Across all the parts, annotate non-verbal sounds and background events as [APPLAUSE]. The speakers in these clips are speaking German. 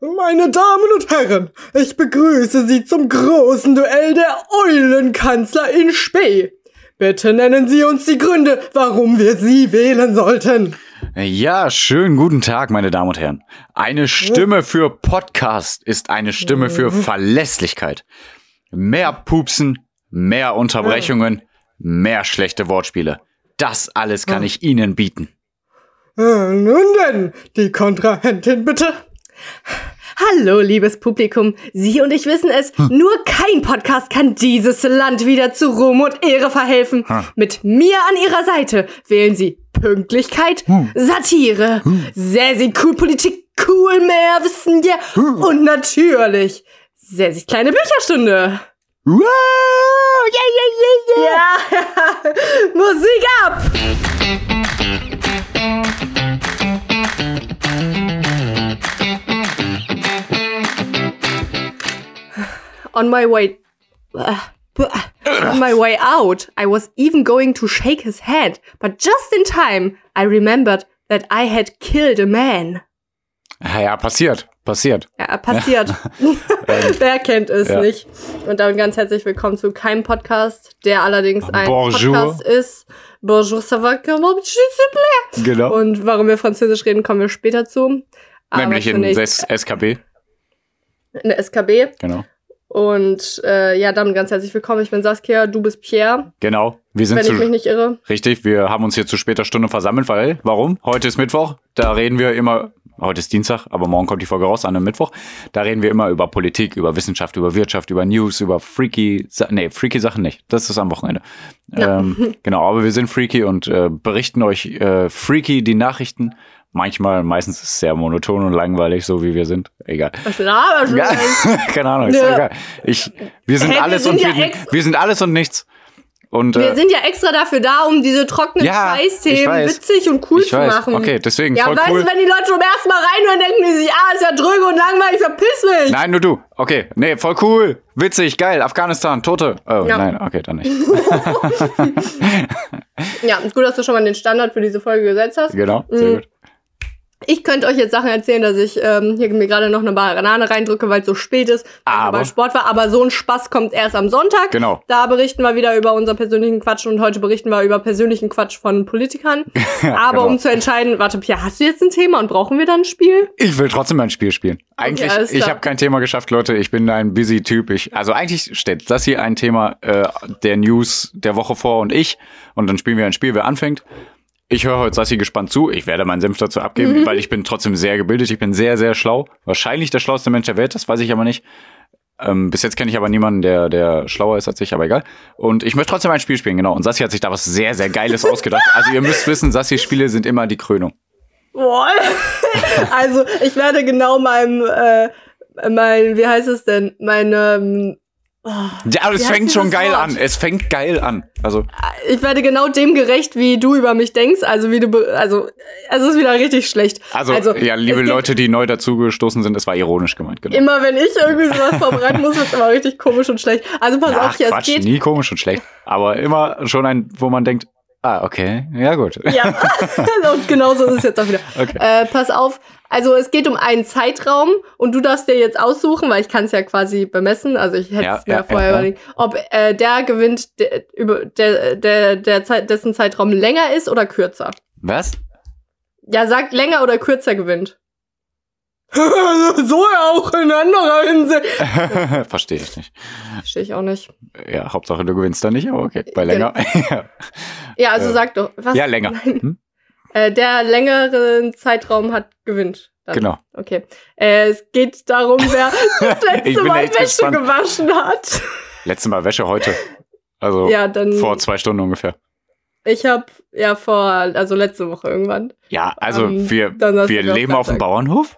Meine Damen und Herren, ich begrüße Sie zum großen Duell der Eulenkanzler in Spee. Bitte nennen Sie uns die Gründe, warum wir Sie wählen sollten. Ja, schönen guten Tag, meine Damen und Herren. Eine Stimme für Podcast ist eine Stimme für Verlässlichkeit. Mehr Pupsen, mehr Unterbrechungen, mehr schlechte Wortspiele. Das alles kann ich Ihnen bieten. Äh, nun denn, die Kontrahentin bitte. Hallo, liebes Publikum. Sie und ich wissen es, nur kein Podcast kann dieses Land wieder zu Ruhm und Ehre verhelfen. Mit mir an Ihrer Seite wählen Sie Pünktlichkeit, Satire, sehr, sehr cool Politik, cool mehr Wissen, ja, und natürlich sehr, sehr kleine Bücherstunde. Wow! Yeah, yeah, yeah, Ja, [LAUGHS] Musik ab! On my way. On my way out, I was even going to shake his hand, but just in time, I remembered that I had killed a man. Ja, ja, passiert, passiert. Ja, passiert. [LAUGHS] Wer kennt es ja. nicht? Und damit ganz herzlich willkommen zu keinem Podcast, der allerdings ein Bonjour. Podcast ist. Bonjour, ça va, comment s'il? Genau. Und warum wir Französisch reden, kommen wir später zu. Aber Nämlich in SKB. in der SKB. Genau. Und äh, ja, damit ganz herzlich willkommen. Ich bin Saskia, du bist Pierre, Genau. Wir sind wenn ich mich zu, nicht irre. richtig. Wir haben uns hier zu später Stunde versammelt, weil, warum? Heute ist Mittwoch. Da reden wir immer, heute ist Dienstag, aber morgen kommt die Folge raus an einem Mittwoch. Da reden wir immer über Politik, über Wissenschaft, über Wirtschaft, über News, über freaky, nee, freaky Sachen nicht. Das ist am Wochenende. Ja. Ähm, genau, aber wir sind freaky und äh, berichten euch äh, freaky die Nachrichten. Manchmal, meistens ist es sehr monoton und langweilig, so wie wir sind. Egal. Was laberst du Ja, [LAUGHS] keine Ahnung, ist Ja. egal. Ich, wir sind wir alles sind und ja wir, wir sind alles und nichts. Und Wir äh, sind ja extra dafür da, um diese trockenen Ja, Scheißthemen witzig und cool zu machen. Okay, deswegen ja, voll weißt cool. du, wenn die Leute zum ersten Mal reinhören, denken die sich, ah, ist ja dröge und langweilig, verpiss mich. Nein, nur du. Okay, nee, voll cool, witzig, geil. Afghanistan, Tote. Oh, Ja. nein, okay, dann nicht. [LAUGHS] Ja, ist gut, dass du schon mal den Standard für diese Folge gesetzt hast. genau, sehr Mhm. gut. Ich könnte euch jetzt Sachen erzählen, dass ich ähm, hier mir gerade noch eine Banane reindrücke, weil es so spät ist, Aber- beim Sport war. Aber so ein Spaß kommt erst am Sonntag. Genau. Da berichten wir wieder über unseren persönlichen Quatsch und heute berichten wir über persönlichen Quatsch von Politikern. [LAUGHS] Aber genau. um zu entscheiden, warte, Pia, hast du jetzt ein Thema und brauchen wir dann ein Spiel? Ich will trotzdem ein Spiel spielen. Eigentlich, alles ich habe kein Thema geschafft, Leute. Ich bin ein busy Typ. Ich, also eigentlich stellt das hier ein Thema äh, der News der Woche vor und ich. Und dann spielen wir ein Spiel, wer anfängt. Ich höre heute Sassi gespannt zu. Ich werde meinen Senf dazu abgeben, weil ich bin trotzdem sehr gebildet. Ich bin sehr, sehr schlau. Wahrscheinlich der schlauste Mensch der Welt, das weiß ich aber nicht. Ähm, bis jetzt kenne ich aber niemanden, der, der schlauer ist als ich, aber egal. Und ich möchte trotzdem ein Spiel spielen, genau. Und Sassi hat sich da was sehr, sehr Geiles ausgedacht. [LAUGHS] Also ihr müsst wissen, Sassis Spiele sind immer die Krönung. Boah. also, ich werde genau meinem, äh, mein, wie heißt es denn, meine, Ja, aber es fängt schon geil Wort? an. Es fängt geil an. Also, ich werde genau dem gerecht, wie du über mich denkst, also wie du, also, es ist wieder richtig schlecht. also, ja, liebe es Leute, die neu dazugestoßen sind, es war ironisch gemeint, genau. Immer wenn ich irgendwie sowas vorbereiten muss, wird's immer richtig komisch und schlecht. Also pass Ach, auf, hier, es Quatsch, geht. nie komisch und schlecht. Aber immer schon ein, wo man denkt, ah, okay, ja gut. Ja, [LAUGHS] [LAUGHS] und genauso ist es jetzt auch wieder. Okay. Äh, pass auf, also es geht um einen Zeitraum und du darfst dir jetzt aussuchen, weil ich kann es ja quasi bemessen, also ich hätte Ja, es mir ja, vorher ja, ja. überlegt, ob äh, der gewinnt, der, über, der, der, der Zeit, dessen Zeitraum länger ist oder kürzer. Was? Ja, sagt länger oder kürzer gewinnt. [LAUGHS] so auch in anderer Hinsicht. [LAUGHS] Verstehe ich nicht. Verstehe ich auch nicht. Ja, Hauptsache du gewinnst da nicht, aber okay. Bei länger. [LAUGHS] ja. Ja, also Äh, sag doch. Was? ja, länger. Hm? Äh, der längeren Zeitraum hat gewinnt. Dann. Genau. Okay. Äh, es geht darum, wer das letzte Mal Wäsche gespannt. gewaschen hat. Letztes Mal Wäsche heute. Also Ja, dann. vor zwei Stunden ungefähr. Ich habe ja vor, also letzte Woche irgendwann. Ja, also Ähm, wir, wir leben auf dem. Bauernhof.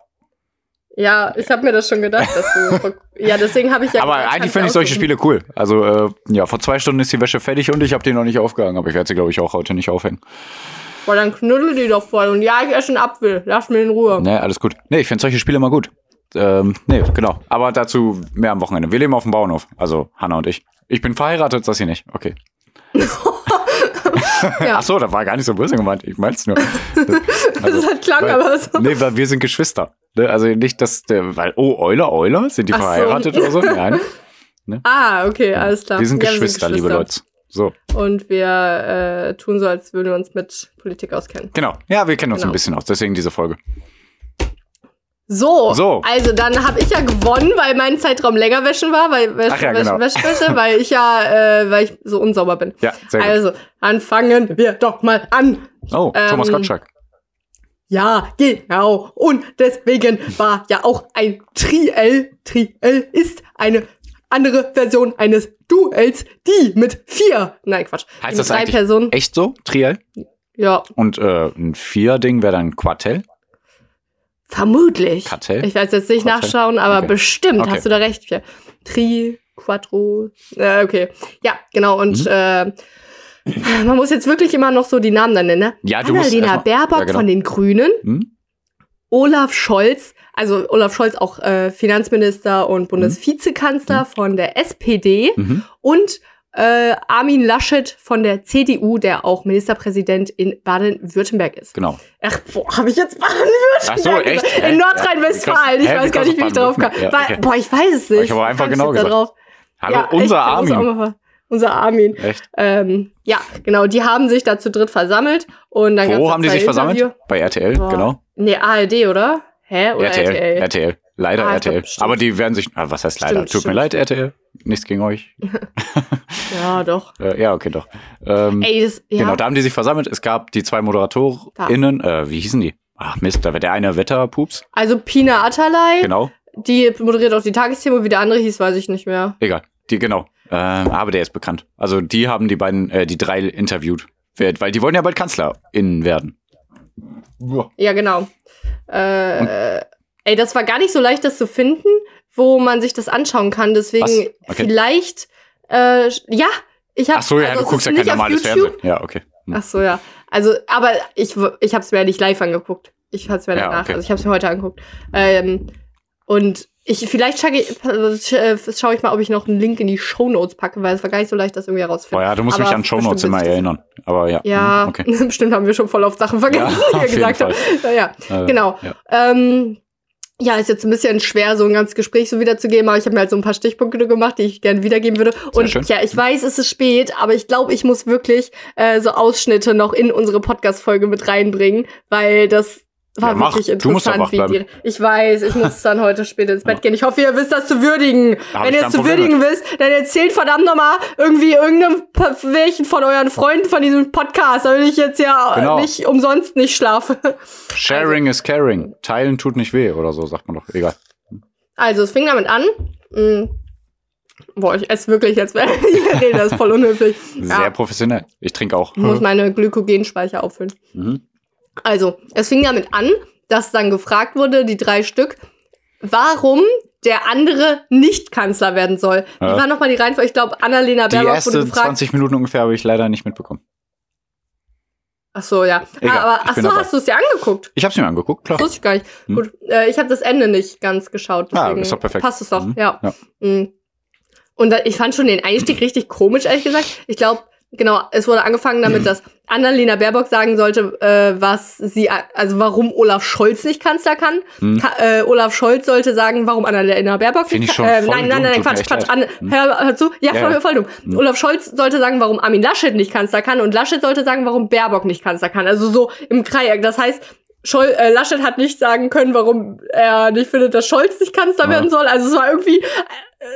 Ja, ich habe mir das schon gedacht, dass du. [LAUGHS] vor- ja, deswegen habe ich ja. aber eigentlich finde ich solche. Spiele cool. Also äh, ja, vor zwei Stunden ist die Wäsche fertig und ich habe die noch nicht aufgehangen. Aber ich werde sie, glaube ich, auch heute nicht aufhängen. Boah, dann knuddel die doch voll. Und ja, ich esse einen Apfel. Lass mir in Ruhe. Nee, alles gut. Nee, ich finde solche Spiele immer gut. Ähm, nee, genau. Aber dazu mehr am Wochenende. Wir leben auf dem Bauernhof. Also Hanna und ich. Ich bin verheiratet, das sie nicht. Okay. [LAUGHS] [LAUGHS] [LAUGHS] Ja. Ach so, das war gar nicht so böse gemeint. Ich mein's nur. Das [LAUGHS] hat klang weil, aber so. Nee, weil wir sind Geschwister. Ne? Also nicht, dass der, weil, oh, Euler, Euler, sind die Ach so. verheiratet oder so? [LAUGHS] Nein. Ah, okay, alles klar. Wir sind Ja, Geschwister, liebe Leute. So, Und wir äh, tun so, als würden wir uns mit Politik auskennen. genau. Ja, wir kennen uns Genau. ein bisschen aus, deswegen diese Folge. So, So. also dann habe ich ja gewonnen, weil mein Zeitraum länger wäschen war, weil wäsch, Ach ja, genau. wäsch, wäsche, [LAUGHS] weil ich ja, äh, weil ich so unsauber bin. Ja, sehr gut. Also, dann fangen wir doch mal an. oh, Thomas ähm, Gottschalk. Ja, genau. Und deswegen war ja auch ein Triell, Triell ist eine andere Version eines Duells, die mit vier, nein Quatsch, Heißt das drei Personen, echt so? Triell? ja, Und äh, ein Vier-Ding wäre dann Quartell? Vermutlich. Kartell? Ich weiß jetzt nicht Kartell? nachschauen, aber Okay. bestimmt Okay. hast du da recht. Ja. Tri, Quattro, äh, okay. Ja, genau. Und Mhm. äh, man muss jetzt wirklich immer noch so die Namen dann nennen. Ne? Ja, du Annalena Baerbock ja, genau. von den Grünen, Hm? Olaf Scholz, also Olaf Scholz auch äh, Finanzminister und Bundesvizekanzler von der SPD Mhm. und äh, Armin Laschet von der CDU, der auch Ministerpräsident in Baden-Württemberg ist. Genau. Ach, wo habe ich jetzt Baden-Württemberg? Ach so, echt? In Nordrhein-Westfalen. Ich weiß gar nicht, wie ich drauf kam. Ja, okay. Boah, ich weiß es nicht. Ich habe einfach genau gesagt. drauf? Hallo, Ja, unser echt, Armin. Unser Armin. Echt? Ähm, ja, genau. Die haben sich da zu dritt versammelt. Und dann Wo haben die sich versammelt? Interview- Bei RTL, Boah. genau. Nee, ARD, oder? Hä? Oder RTL, RTL? RTL. Leider Ah, glaub, RTL. stimmt. Aber die werden sich. Ah, was heißt leider? Stimmt, Tut mir stimmt. leid, RTL. Nichts gegen euch. [LAUGHS] Ja, [LAUGHS] doch. Äh, ja, okay, doch. Ähm, Ey, das, ja. Genau, da haben die sich versammelt. Es gab die zwei ModeratorInnen. Äh, wie hießen die? Ach Mist, da war der eine Wetterpups. Also Pina Atalay, Genau. die moderiert auch die Tagesthemen, wie der andere hieß, weiß ich nicht mehr. Egal. Die, genau. Ähm, aber der ist bekannt. Also die haben die beiden, äh, die drei interviewt. Weil die wollen ja bald KanzlerInnen werden. Ja, genau. Äh, ey, das war gar nicht so leicht, das zu finden, wo man sich das anschauen kann. Deswegen? Okay. vielleicht, äh, ja, ich habe. Ach so, ja, du guckst ja kein normales Fernsehen. Ja, okay. Hm. Ach so, ja. Also, aber ich, ich habe es mir ja nicht live angeguckt. Ich habe es mir Ja, danach, okay. also ich habe es mir heute angeguckt. Ähm, und ich, vielleicht schaue ich, äh, schaue ich mal, ob ich noch einen Link in die Shownotes packe, weil es war gar nicht so leicht, das irgendwie Oh herauszufinden. ja, du musst Aber mich an Shownotes bestimmt immer erinnern. Aber ja. Ja, hm, Okay. [LAUGHS] bestimmt haben wir schon voll auf Sachen vergessen, Ja, die wir gesagt haben. Ja, ja. Äh, Genau. Ja. Ähm, ja, ist jetzt ein bisschen schwer, so ein ganzes Gespräch so wiederzugeben, aber ich habe mir halt so ein paar Stichpunkte gemacht, die ich gerne wiedergeben würde. Und ja, ich weiß, es ist spät, aber ich glaube, ich muss wirklich äh, so Ausschnitte noch in unsere Podcast-Folge mit reinbringen, weil das war Ja, wirklich Du musst interessant, wach wie die. Ich weiß, ich muss dann heute spät ins Bett gehen. Ich hoffe, ihr wisst das zu würdigen. Da Wenn ich ihr es zu würdigen wisst, dann erzählt verdammt nochmal irgendwie irgendeinem welchen von euren Freunden von diesem Podcast, damit ich jetzt ja Genau. nicht umsonst nicht schlafe. Sharing is caring. Teilen tut nicht weh oder so, sagt man doch. Egal. Also, es fing damit an. Mm. Boah, ich esse wirklich jetzt. [LAUGHS] nee, das ist voll unhöflich. Sehr Ja, professionell. Ich trinke auch. ich muss meine Glykogenspeicher auffüllen. Mhm. Also, es fing damit an, dass dann gefragt wurde, die drei Stück, warum der andere nicht Kanzler werden soll. Wie Ja. war nochmal die Reihenfolge? Ich glaube, Annalena Die Baerbock wurde erste gefragt. 20 Minuten ungefähr habe ich leider nicht mitbekommen. Ach so, ja. Egal, ah, aber ich ach so, hast du es dir angeguckt? Ich habe es mir angeguckt, klar. Das wusste ich gar nicht. Hm. Gut, äh, ich habe das Ende nicht ganz geschaut. Ah, ist doch perfekt. Passt es doch, Mhm. ja. Ja. Mhm. Und da, ich fand schon den Einstieg richtig komisch, ehrlich gesagt. Ich glaube, genau, es wurde angefangen damit, [CLEARS THROAT] dass Annalena Baerbock sagen sollte, äh, was sie, also warum Olaf Scholz nicht Kanzler kann. Hm. Ka äh, Olaf Scholz sollte sagen, warum Annalena Baerbock Find nicht ich schon äh, Nein, nein, nein, mir Quatsch, Quatsch. An, hör, hör zu. Ja, Ja, voll, ja. voll dumm. Hm. Olaf Scholz sollte sagen, warum Armin Laschet nicht Kanzler kann und Laschet sollte sagen, warum Baerbock nicht Kanzler kann. Also so im Dreieck. Das heißt, Schol äh, Laschet hat nicht sagen können, warum er nicht findet, dass Scholz nicht Kanzler Ja. werden soll. Also es war irgendwie äh,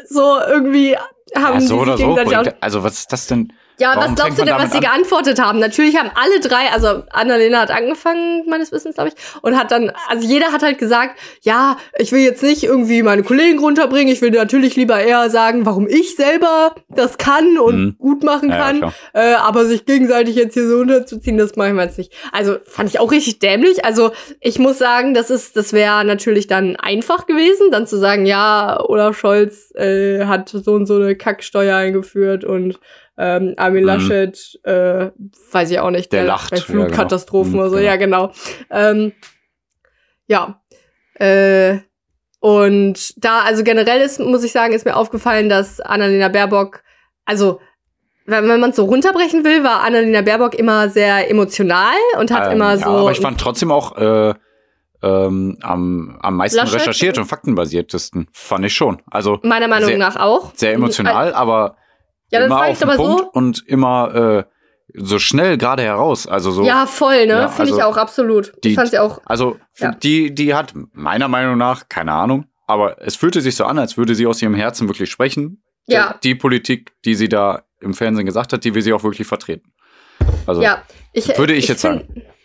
so irgendwie haben Ja, so sie oder so. bringt- Also, was ist das denn? Ja, Warum was glaubst du denn, was sie an? geantwortet haben? Natürlich haben alle drei, also Annalena hat angefangen, meines Wissens, glaube ich, und hat dann, also jeder hat halt gesagt, ja, ich will jetzt nicht irgendwie meine Kollegen runterbringen, ich will natürlich lieber eher sagen, warum ich selber das kann und Mhm. gut machen Ja, ja, kann, klar. äh, aber sich gegenseitig jetzt hier so unterzuziehen, das machen wir jetzt nicht. Also fand ich auch richtig dämlich. Also ich muss sagen, das ist, das wäre natürlich dann einfach gewesen, dann zu sagen, ja, Olaf Scholz äh, hat so und so eine Kacksteuer eingeführt und ähm, Armin Mhm. Laschet, äh, weiß ich auch nicht, Der der, lacht, bei ja, genau. Flutkatastrophen Mhm, oder so, genau. ja genau. Ähm, ja. Äh, und da, also generell ist, muss ich sagen, ist mir aufgefallen, dass Annalena Baerbock, also wenn, wenn man es so runterbrechen will, war Annalena Baerbock immer sehr emotional und hat Ähm, immer so. Ja, aber ich fand trotzdem auch äh, ähm, am, am meisten Laschet? recherchiert und faktenbasiertesten. Fand ich schon. Also meiner Meinung sehr, nach auch. sehr emotional, aber Ja, dann immer frag auf ich's den aber Punkt so. und immer äh, so schnell gerade heraus. Also so. Ja, voll, ne? Ja, Finde ich also auch absolut. die- ich fand sie auch. Also Ja. die, die hat meiner Meinung nach, keine Ahnung, aber es fühlte sich so an, als würde sie aus ihrem Herzen wirklich sprechen. Ja. Die Politik, die sie da im Fernsehen gesagt hat, die will sie auch wirklich vertreten. Also Ja, ich, würde ich jetzt find-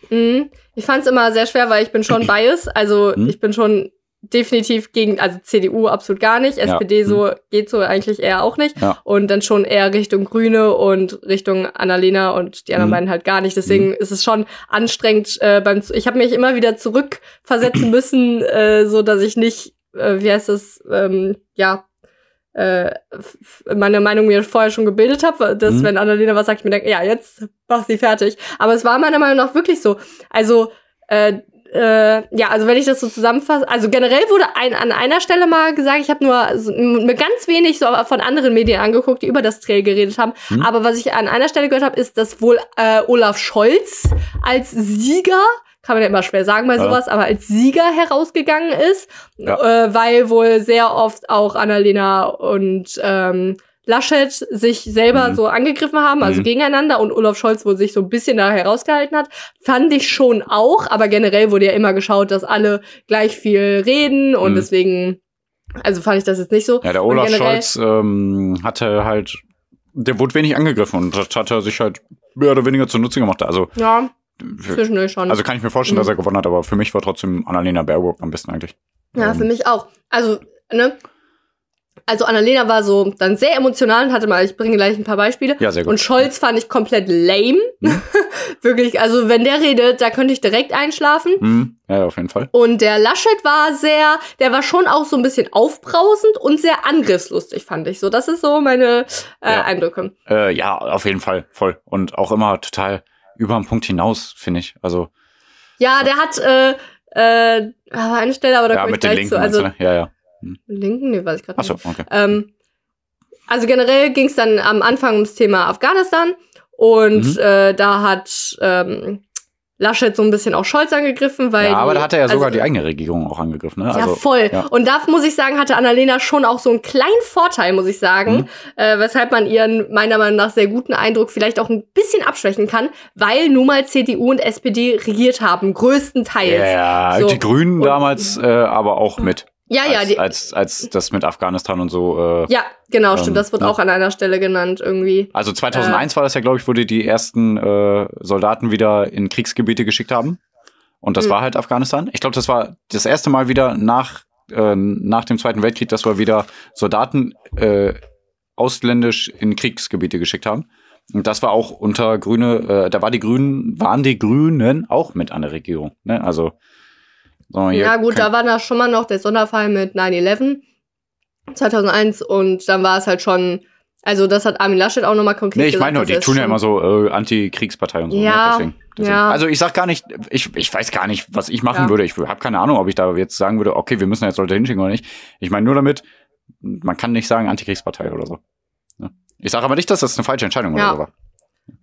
Mhm. Ich fand es immer sehr schwer, weil ich bin schon [CLEARS THROAT] bias. Also Mhm. ich bin schon definitiv gegen, also CDU absolut gar nicht, Ja. SPD so geht so eigentlich eher auch nicht. Ja. Und dann schon eher Richtung Grüne und Richtung Annalena und die anderen Mhm. beiden halt gar nicht. Deswegen ist es schon anstrengend äh, beim. Ich habe mich immer wieder zurückversetzen [CLEARS THROAT] müssen, äh, so dass ich nicht, äh, wie heißt das, ähm, ja. Äh, meine Meinung mir vorher schon gebildet habe, dass Mhm. wenn Annalena was sagt, ich mir denke, ja, jetzt mach sie fertig. Aber es war meiner Meinung nach wirklich so. Also, äh, äh, ja, also wenn ich das so zusammenfasse, also generell wurde ein, an einer Stelle mal gesagt, ich habe nur so, mir ganz wenig so von anderen Medien angeguckt, die über das Trail geredet haben. Mhm. Aber was ich an einer Stelle gehört habe, ist, dass wohl äh, Olaf Scholz als Sieger kann man ja immer schwer sagen bei Ja. sowas, aber als Sieger herausgegangen ist, Ja. äh, weil wohl sehr oft auch Annalena und ähm, Laschet sich selber Mhm. so angegriffen haben, also Mhm. gegeneinander und Olaf Scholz wohl sich so ein bisschen da herausgehalten hat. Fand ich schon auch, aber generell wurde ja immer geschaut, dass alle gleich viel reden und Mhm. deswegen, also fand ich das jetzt nicht so. Ja, der Olaf Scholz ähm, hatte halt, der wurde wenig angegriffen und das hat er sich halt mehr oder weniger zunutze gemacht. Also, Ja, zwischendurch schon. also kann ich mir vorstellen, Mhm. dass er gewonnen hat, aber für mich war trotzdem Annalena Baerbock am besten eigentlich. Ja, Ähm, für mich auch. Also, ne? Also Annalena war so dann sehr emotional und hatte mal, ich bringe gleich ein paar Beispiele. Ja, sehr gut. Und Scholz fand ich komplett lame. Mhm. [LAUGHS] Wirklich, also wenn der redet, da könnte ich direkt einschlafen. Mhm. Ja, auf jeden Fall. Und der Laschet war sehr, der war schon auch so ein bisschen aufbrausend und sehr angriffslustig, fand ich so. Das ist so meine äh, Ja. Eindrücke. Äh, ja, auf jeden Fall, voll. Und auch immer total über den Punkt hinaus, finde ich. Also, Ja, der hat äh, äh, aber eine Stelle, aber da ja, komme ich gleich Linken, zu. Also ne? ja, ja. Linken, nee, weiß ich gerade nicht. Achso, okay. Ähm, also generell ging es dann am Anfang ums Thema Afghanistan und Mhm. äh, da hat ähm, Laschet so ein bisschen auch Scholz angegriffen, weil Ja, aber die- da hat er ja sogar also, die eigene Regierung auch angegriffen, ne? ja, Also, voll. ja. Und da muss ich sagen, hatte Annalena schon auch so einen kleinen Vorteil, muss ich sagen, Mhm. äh, weshalb man ihren meiner Meinung nach sehr guten Eindruck vielleicht auch ein bisschen abschwächen kann, weil nun mal CDU und SPD regiert haben, größtenteils. ja, So. die Grünen Und- damals, äh, aber auch mit. Ja, ja, als, die, als, als das mit Afghanistan und so. Äh, ja, genau, stimmt. ähm, Das wird ja. auch an einer Stelle genannt irgendwie. Also 2001 war das ja, glaube ich, wo die die ersten äh, Soldaten wieder in Kriegsgebiete geschickt haben. Und das Mhm. war halt Afghanistan. Ich glaube, das war das erste Mal wieder nach, äh, nach dem Zweiten Weltkrieg, dass wir wieder Soldaten äh, ausländisch in Kriegsgebiete geschickt haben. Und das war auch unter Grüne, äh, da war die Grünen, waren die Grünen auch mit an der Regierung. Ne? Also hier Ja, gut, da war da schon mal noch der Sonderfall mit 9-11 2001 und dann war es halt schon, also das hat Armin Laschet auch nochmal konkret Nee, ich meine nur, die tun ja immer so äh, Anti-Kriegspartei und so. Ja, ne? deswegen, deswegen. ja. Also ich sag gar nicht, ich, ich weiß gar nicht, was ich machen Ja. würde. Ich habe keine Ahnung, ob ich da jetzt sagen würde, okay, wir müssen jetzt Leute hinschicken oder nicht. Ich meine nur damit, man kann nicht sagen Antikriegspartei oder so. Ne? Ich sage aber nicht, dass das eine falsche Entscheidung Ja. oder so war.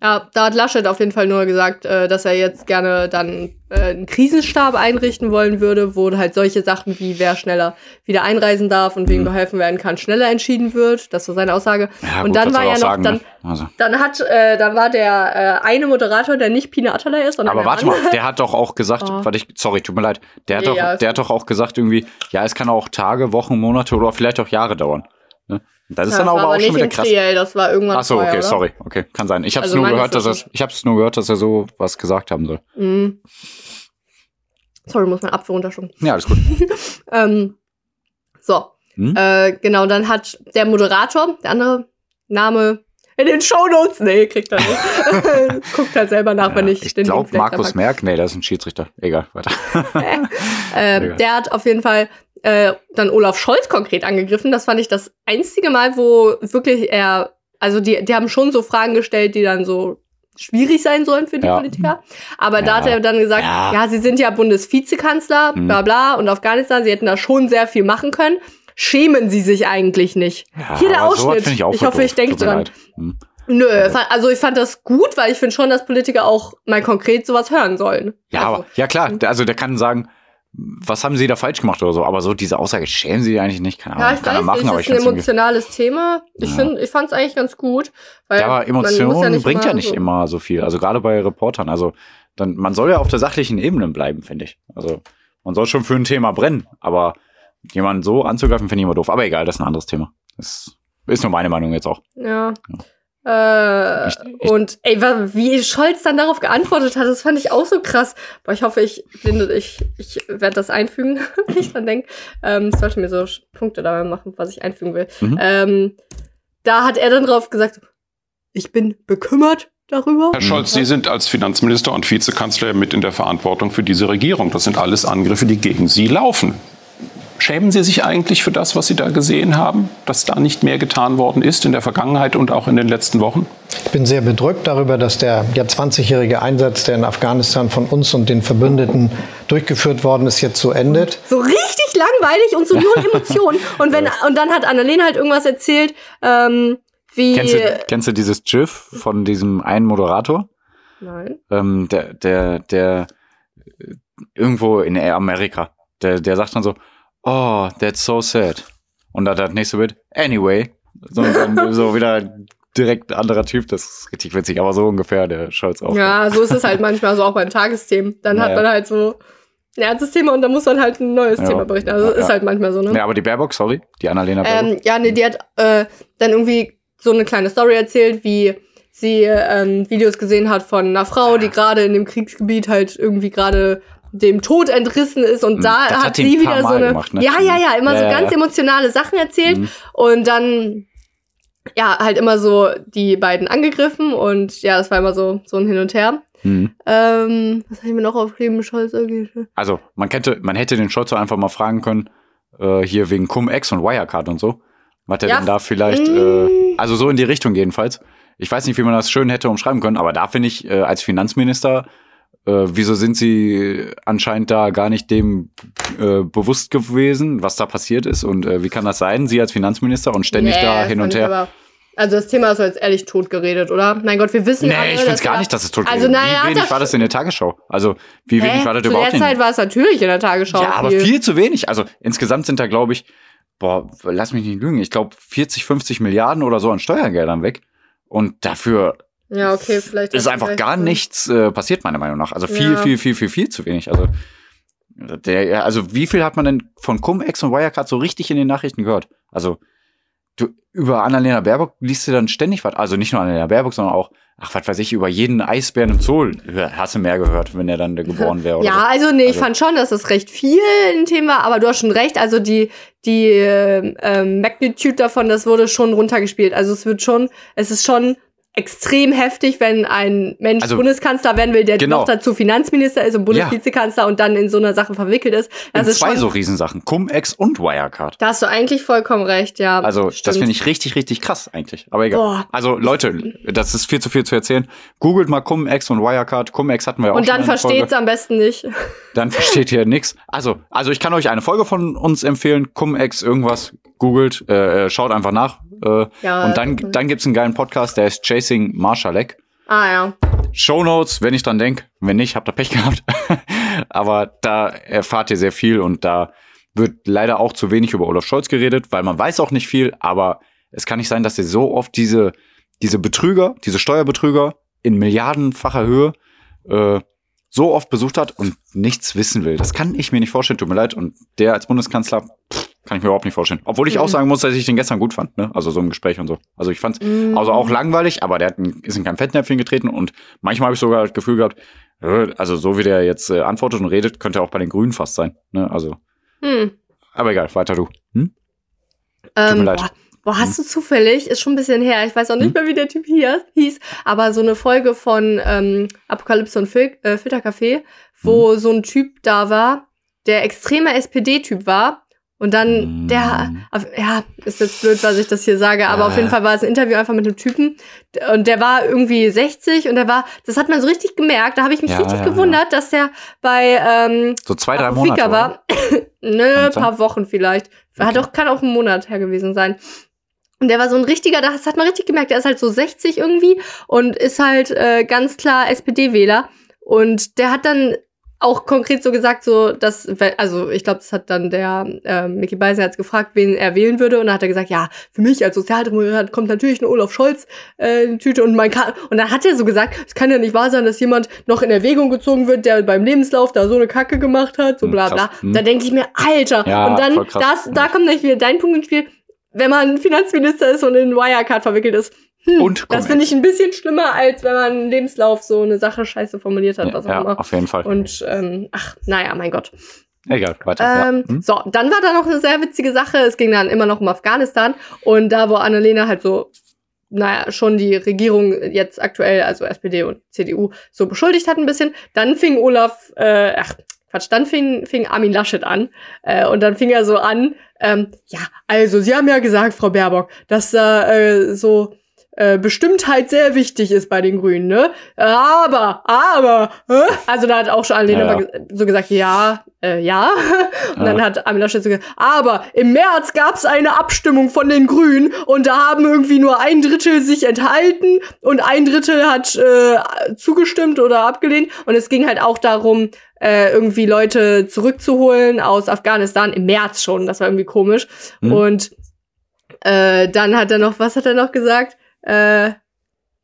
Ja, da hat Laschet auf jeden Fall nur gesagt, äh, dass er jetzt gerne dann äh, einen Krisenstab einrichten wollen würde, wo halt solche Sachen wie wer schneller wieder einreisen darf und wem Mhm. geholfen werden kann, schneller entschieden wird. Das war seine Aussage. Ja, und gut, dann was war er ja noch, sagen, dann, ne? also. dann hat, äh, dann war der äh, eine Moderator, der nicht Pina Atalay ist, sondern Aber warte Mann. mal, der hat doch auch gesagt, [LAUGHS] Oh. warte ich, sorry, tut mir leid, der hat, Ja, doch, ja, der hat doch auch gesagt irgendwie, ja, es kann auch Tage, Wochen, Monate oder vielleicht auch Jahre dauern. Das ist Ja, dann das aber war auch aber schon nicht wieder krass. Triel, das war irgendwann Ach so, vorher, okay, oder? sorry, okay, kann sein. Ich habe Also nur gehört, dass er, ich habe es nur gehört, dass er so was gesagt haben soll. Mhm. Sorry, muss mein Apfel runterschlucken. Ja, alles gut. [LAUGHS] Ähm, so, Hm? äh, genau, dann hat der Moderator, der andere Name in den Shownotes, nee, kriegt er nicht. [LAUGHS] Guckt halt selber nach, wenn Ja, ich, ich den vielleicht Markus. Merck, nee, das ist ein Schiedsrichter. Egal, weiter. [LAUGHS] äh, Egal. Der hat auf jeden Fall äh, dann Olaf Scholz konkret angegriffen. Das fand ich das einzige Mal, wo wirklich er, also die, die haben schon so Fragen gestellt, die dann so schwierig sein sollen für die Ja. Politiker. Aber da Ja. hat er dann gesagt, Ja. ja, sie sind ja Bundesvizekanzler, Hm. bla bla, und Afghanistan, sie hätten da schon sehr viel machen können. Schämen sie sich eigentlich nicht. Hier der Ausschnitt. Ich, Ich hoffe, ich doof. denk Tut mir dran. leid. Hm. Nö, also ich fand das gut, weil ich finde schon, dass Politiker auch mal konkret sowas hören sollen. Ja, also, aber, ja klar, der- also der kann sagen, was haben sie da falsch gemacht oder so, aber so diese Aussage schämen sie eigentlich nicht, keine Ja, Ahnung, ich kann weiß machen, nicht, aber ist ein emotionales Thema. Ich Ja. ich fand es eigentlich ganz gut. Weil Ja, aber Emotionen nicht bringt ja nicht so- immer so viel, also gerade bei Reportern, also dann, man soll ja auf der sachlichen Ebene bleiben, finde ich. Also man soll schon für ein Thema brennen, aber jemanden so anzugreifen, finde ich immer doof. Aber egal, das ist ein anderes Thema. Das ist nur meine Meinung jetzt auch. Ja. Äh, Ich- ich- und ey, wie Scholz dann darauf geantwortet hat, das fand ich auch so krass. Boah, ich hoffe, ich finde, ich, ich werde das einfügen, [LAUGHS] wenn ich dran denke. Ähm, ich sollte mir so Punkte dabei machen, was ich einfügen will. Mhm. Ähm, da hat er dann drauf gesagt, ich bin bekümmert darüber. Herr Scholz, Sie sind als Finanzminister und Vizekanzler mit in der Verantwortung für diese Regierung. Das sind alles Angriffe, die gegen Sie laufen. Schämen Sie sich eigentlich für das, was Sie da gesehen haben, dass da nicht mehr getan worden ist in der Vergangenheit und auch in den letzten Wochen? Ich bin sehr bedrückt darüber, dass der ja 20-jährige Einsatz, der in Afghanistan von uns und den Verbündeten durchgeführt worden ist, jetzt so endet. So richtig langweilig und so null [LAUGHS] Emotionen. Und wenn, und dann hat Annalena halt irgendwas erzählt, ähm, wie. Kennst du, kennst du dieses GIF von diesem einen Moderator? Nein. ähm, der, der, der äh, irgendwo in Amerika, der, der sagt dann so, oh, that's so sad. Und dann das nächste Bild, anyway. So, dann [LAUGHS] so wieder direkt ein anderer Typ, das ist richtig witzig, aber so ungefähr der Scholz auch. Ja, so ist es halt manchmal so auch beim Tagesthemen. Dann hat Naja. man halt so ein ernstes Thema und dann muss man halt ein neues Ja. Thema berichten. Also Ja. ist halt manchmal so, ne? Ja, aber die Baerbock, sorry, die Annalena Baerbock. Ähm, ja, nee, die hat äh, dann irgendwie so eine kleine Story erzählt, wie sie ähm, Videos gesehen hat von einer Frau, die gerade in dem Kriegsgebiet halt irgendwie gerade dem Tod entrissen ist und da Hm, Das hat, hat sie wieder so eine gemacht, ne? ja ja ja immer Ja, so ja, ganz ja. emotionale Sachen erzählt Mhm. und dann ja halt immer so die beiden angegriffen und ja das war immer so so ein Hin und Her Mhm. ähm, was habe ich mir noch aufgeschrieben Scholz okay. Also, man könnte, man hätte den Scholz einfach mal fragen können, äh, hier wegen Cum-Ex und Wirecard und so. Was Ja, denn da vielleicht, mm. äh, also so in die Richtung jedenfalls. Ich weiß nicht, wie man das schön hätte umschreiben können, aber da finde ich, äh, als Finanzminister, äh, wieso sind sie anscheinend da gar nicht dem äh, bewusst gewesen, was da passiert ist und äh, wie kann das sein, sie als Finanzminister und ständig Nee, da hin und her. aber- also das Thema ist jetzt ehrlich tot geredet, oder? Mein Gott, wir wissen Nee, alle, ich finde dass gar nicht, dass es tot Also ist. naja, Wie wenig war das in der Tagesschau? Also, wie wenig Hä? war das Zu überhaupt der in Zeit war es natürlich in der Tagesschau. Ja, aber viel zu wenig. Also insgesamt sind da, glaube ich, boah, lass mich nicht lügen, ich glaube 40, 50 Milliarden oder so an Steuergeldern weg. Und dafür Ja, okay, vielleicht. ist einfach gar ja. nichts äh, passiert, meiner Meinung nach. Also viel, Ja. viel, viel, viel, viel zu wenig. Also, der, also wie viel hat man denn von Cum-Ex und Wirecard so richtig in den Nachrichten gehört? Also du, über Annalena Baerbock liest du dann ständig was. Also nicht nur Annalena Baerbock, sondern auch, ach, was weiß ich, über jeden Eisbären im Zoo hör- hast du mehr gehört, wenn er dann da geboren wäre. [LAUGHS] Ja, so. also nee, ich Also- fand schon, dass es recht viel ein Thema war, aber du hast schon recht. Also die, die ähm, ähm, Magnitude davon, das wurde schon runtergespielt. Also es wird schon, es ist schon extrem heftig, wenn ein Mensch Also- Bundeskanzler werden will, der Genau. noch dazu Finanzminister ist und Bundesvizekanzler und dann in so einer Sache verwickelt ist. Das in ist zwei schon, so Riesensachen, Cum-Ex und Wirecard. da hast du eigentlich vollkommen recht, ja. Also, das stimmt. finde ich richtig, richtig krass eigentlich. Aber egal. Boah. Also, Leute, das ist viel zu viel zu erzählen. Googelt mal Cum-Ex und Wirecard. Cum-Ex hatten wir auch Und dann versteht's am besten nicht. Dann versteht ihr nichts. Also, also ich kann euch eine Folge von uns empfehlen. Cum-Ex, irgendwas. Googelt, äh, äh, schaut einfach nach. Äh, Ja, und dann, dann gibt's einen geilen Podcast, der ist Chasing Marshallek. Ah ja. Shownotes, wenn ich dran denk. Wenn nicht, habt ihr Pech gehabt. [LAUGHS] Aber da erfahrt ihr sehr viel und da wird leider auch zu wenig über Olaf Scholz geredet, weil man weiß auch nicht viel, aber es kann nicht sein, dass ihr so oft diese, diese Betrüger, diese Steuerbetrüger in milliardenfacher Höhe äh, so oft besucht hat und nichts wissen will. Das kann ich mir nicht vorstellen, tut mir leid. Und der als Bundeskanzler pff, kann ich mir überhaupt nicht vorstellen. Obwohl ich auch Mhm. sagen muss, dass ich den gestern gut fand, ne? Also so im Gespräch und so. Also ich fand's Mhm. also auch langweilig, aber der hat ein, ist in kein Fettnäpfchen getreten und manchmal habe ich sogar das Gefühl gehabt, äh, also so wie der jetzt äh, antwortet und redet, könnte er auch bei den Grünen fast sein. Ne? Also, Hm. aber egal, weiter du. Hm? Ähm, mir leid. Boah, boah, hast du zufällig, ist schon ein bisschen her, ich weiß auch nicht Hm? mehr, wie der Typ hier hieß, aber so eine Folge von ähm, Apokalypse und Fil äh, Filtercafé, wo Hm. so ein Typ da war, der extremer SPD-Typ war. Und dann, der, auf- ja, ist jetzt blöd, was ich das hier sage, aber Ja. auf jeden Fall war es ein Interview einfach mit einem Typen und der war irgendwie 60 und der war, das hat man so richtig gemerkt, da habe ich mich Ja, richtig ja, gewundert, dass der bei ähm, So zwei, drei Apofika Monate. war. [LAUGHS] Nö, paar Wochen vielleicht. Hat Okay. doch, kann auch ein Monat her gewesen sein. Und der war so ein richtiger, das hat man richtig gemerkt, der ist halt so 60 irgendwie und ist halt äh, ganz klar SPD-Wähler. Und der hat dann auch konkret so gesagt, so dass, also ich glaube, das hat dann der äh, Mickey Beisenherz gefragt, wen er wählen würde, und dann hat er gesagt, ja, für mich als Sozialdemokrat kommt natürlich ein Olaf Scholz äh, in die Tüte und man kann, und dann hat er so gesagt, es kann ja nicht wahr sein, dass jemand noch in Erwägung gezogen wird, der beim Lebenslauf da so eine Kacke gemacht hat, so Hm, bla bla. Hm. Da denke ich mir, Alter, Ja, und dann das, da kommt nämlich wieder dein Punkt ins Spiel, wenn man Finanzminister ist und in Wirecard verwickelt ist. Hm, Und das finde ich ein bisschen schlimmer, als wenn man im Lebenslauf so eine Sache scheiße formuliert hat, was auch ja, immer. auf jeden Fall. Und ähm, ach, naja, mein Gott. Egal, weiter. Ähm, ja. Hm? So, dann war da noch eine sehr witzige Sache. Es ging dann immer noch um Afghanistan. Und da, wo Annalena halt so, naja, schon die Regierung jetzt aktuell, also SPD und CDU, so beschuldigt hat ein bisschen, dann fing Olaf, äh, ach, Quatsch, dann fing, fing Armin Laschet an. Äh, und dann fing er so an, ähm, ja, also, Sie haben ja gesagt, Frau Baerbock, dass da äh, so äh, Bestimmtheit sehr wichtig ist bei den Grünen, ne? Aber, aber, äh? also da hat auch schon Annalena Ja, ja. so gesagt, ja, äh, ja. [LAUGHS] Und dann Ja. hat Laschet so gesagt, aber im März gab es eine Abstimmung von den Grünen und da haben irgendwie nur ein Drittel sich enthalten und ein Drittel hat äh, zugestimmt oder abgelehnt. Und es ging halt auch darum, äh, irgendwie Leute zurückzuholen aus Afghanistan im März schon. Das war irgendwie komisch. Hm. Und äh, dann hat er noch, was hat er noch gesagt? Äh,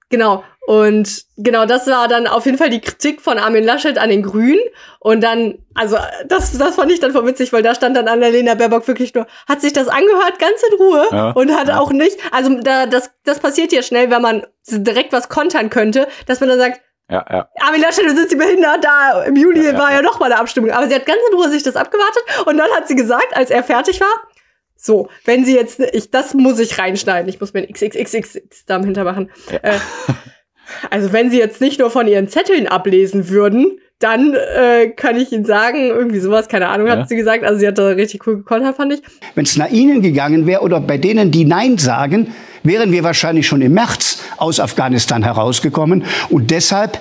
genau. Und genau, das war dann auf jeden Fall die Kritik von Armin Laschet an den Grünen. Und dann, also das, das fand ich dann voll witzig, weil da stand dann Annalena Baerbock wirklich nur, hat sich das angehört, ganz in Ruhe Ja, und hat ja. auch nicht, also da, das, das passiert ja schnell, wenn man direkt was kontern könnte, dass man dann sagt, Ja, ja. Armin Laschet, du sind Sie behindert, da im Juli Ja, war ja ja. noch mal eine Abstimmung. Aber sie hat ganz in Ruhe sich das abgewartet und dann hat sie gesagt, als er fertig war, so, wenn sie jetzt, ich, das muss ich reinschneiden, ich muss mir ein XXXX da hinter machen. Ja. Äh, also wenn sie jetzt nicht nur von ihren Zetteln ablesen würden, dann äh, kann ich Ihnen sagen, irgendwie sowas, keine Ahnung, Ja. hat sie gesagt. Also sie hat da richtig cool gekontert, fand ich. Wenn es nach Ihnen gegangen wäre oder bei denen, die Nein sagen, wären wir wahrscheinlich schon im März aus Afghanistan herausgekommen. Und deshalb,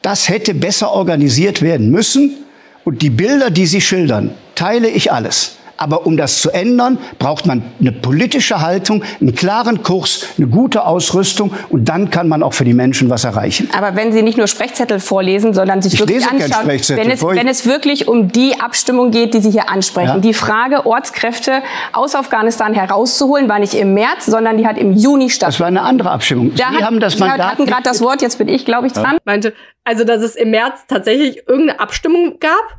das hätte besser organisiert werden müssen. Und die Bilder, die Sie schildern, teile ich alles. Aber um das zu ändern, braucht man eine politische Haltung, einen klaren Kurs, eine gute Ausrüstung und dann kann man auch für die Menschen was erreichen. Aber wenn Sie nicht nur Sprechzettel vorlesen, sondern sich Ich wirklich anschauen, wenn es, wenn es wirklich um die Abstimmung geht, die Sie hier ansprechen, Ja. die Frage, Ortskräfte aus Afghanistan herauszuholen, war nicht im März, sondern die hat im Juni Das stattgefunden. war eine andere Abstimmung. Da Sie hat- haben das Sie Mandat hatten gerade das Wort, jetzt bin ich, glaube ich, dran. meinte, also dass es im März tatsächlich irgendeine Abstimmung gab,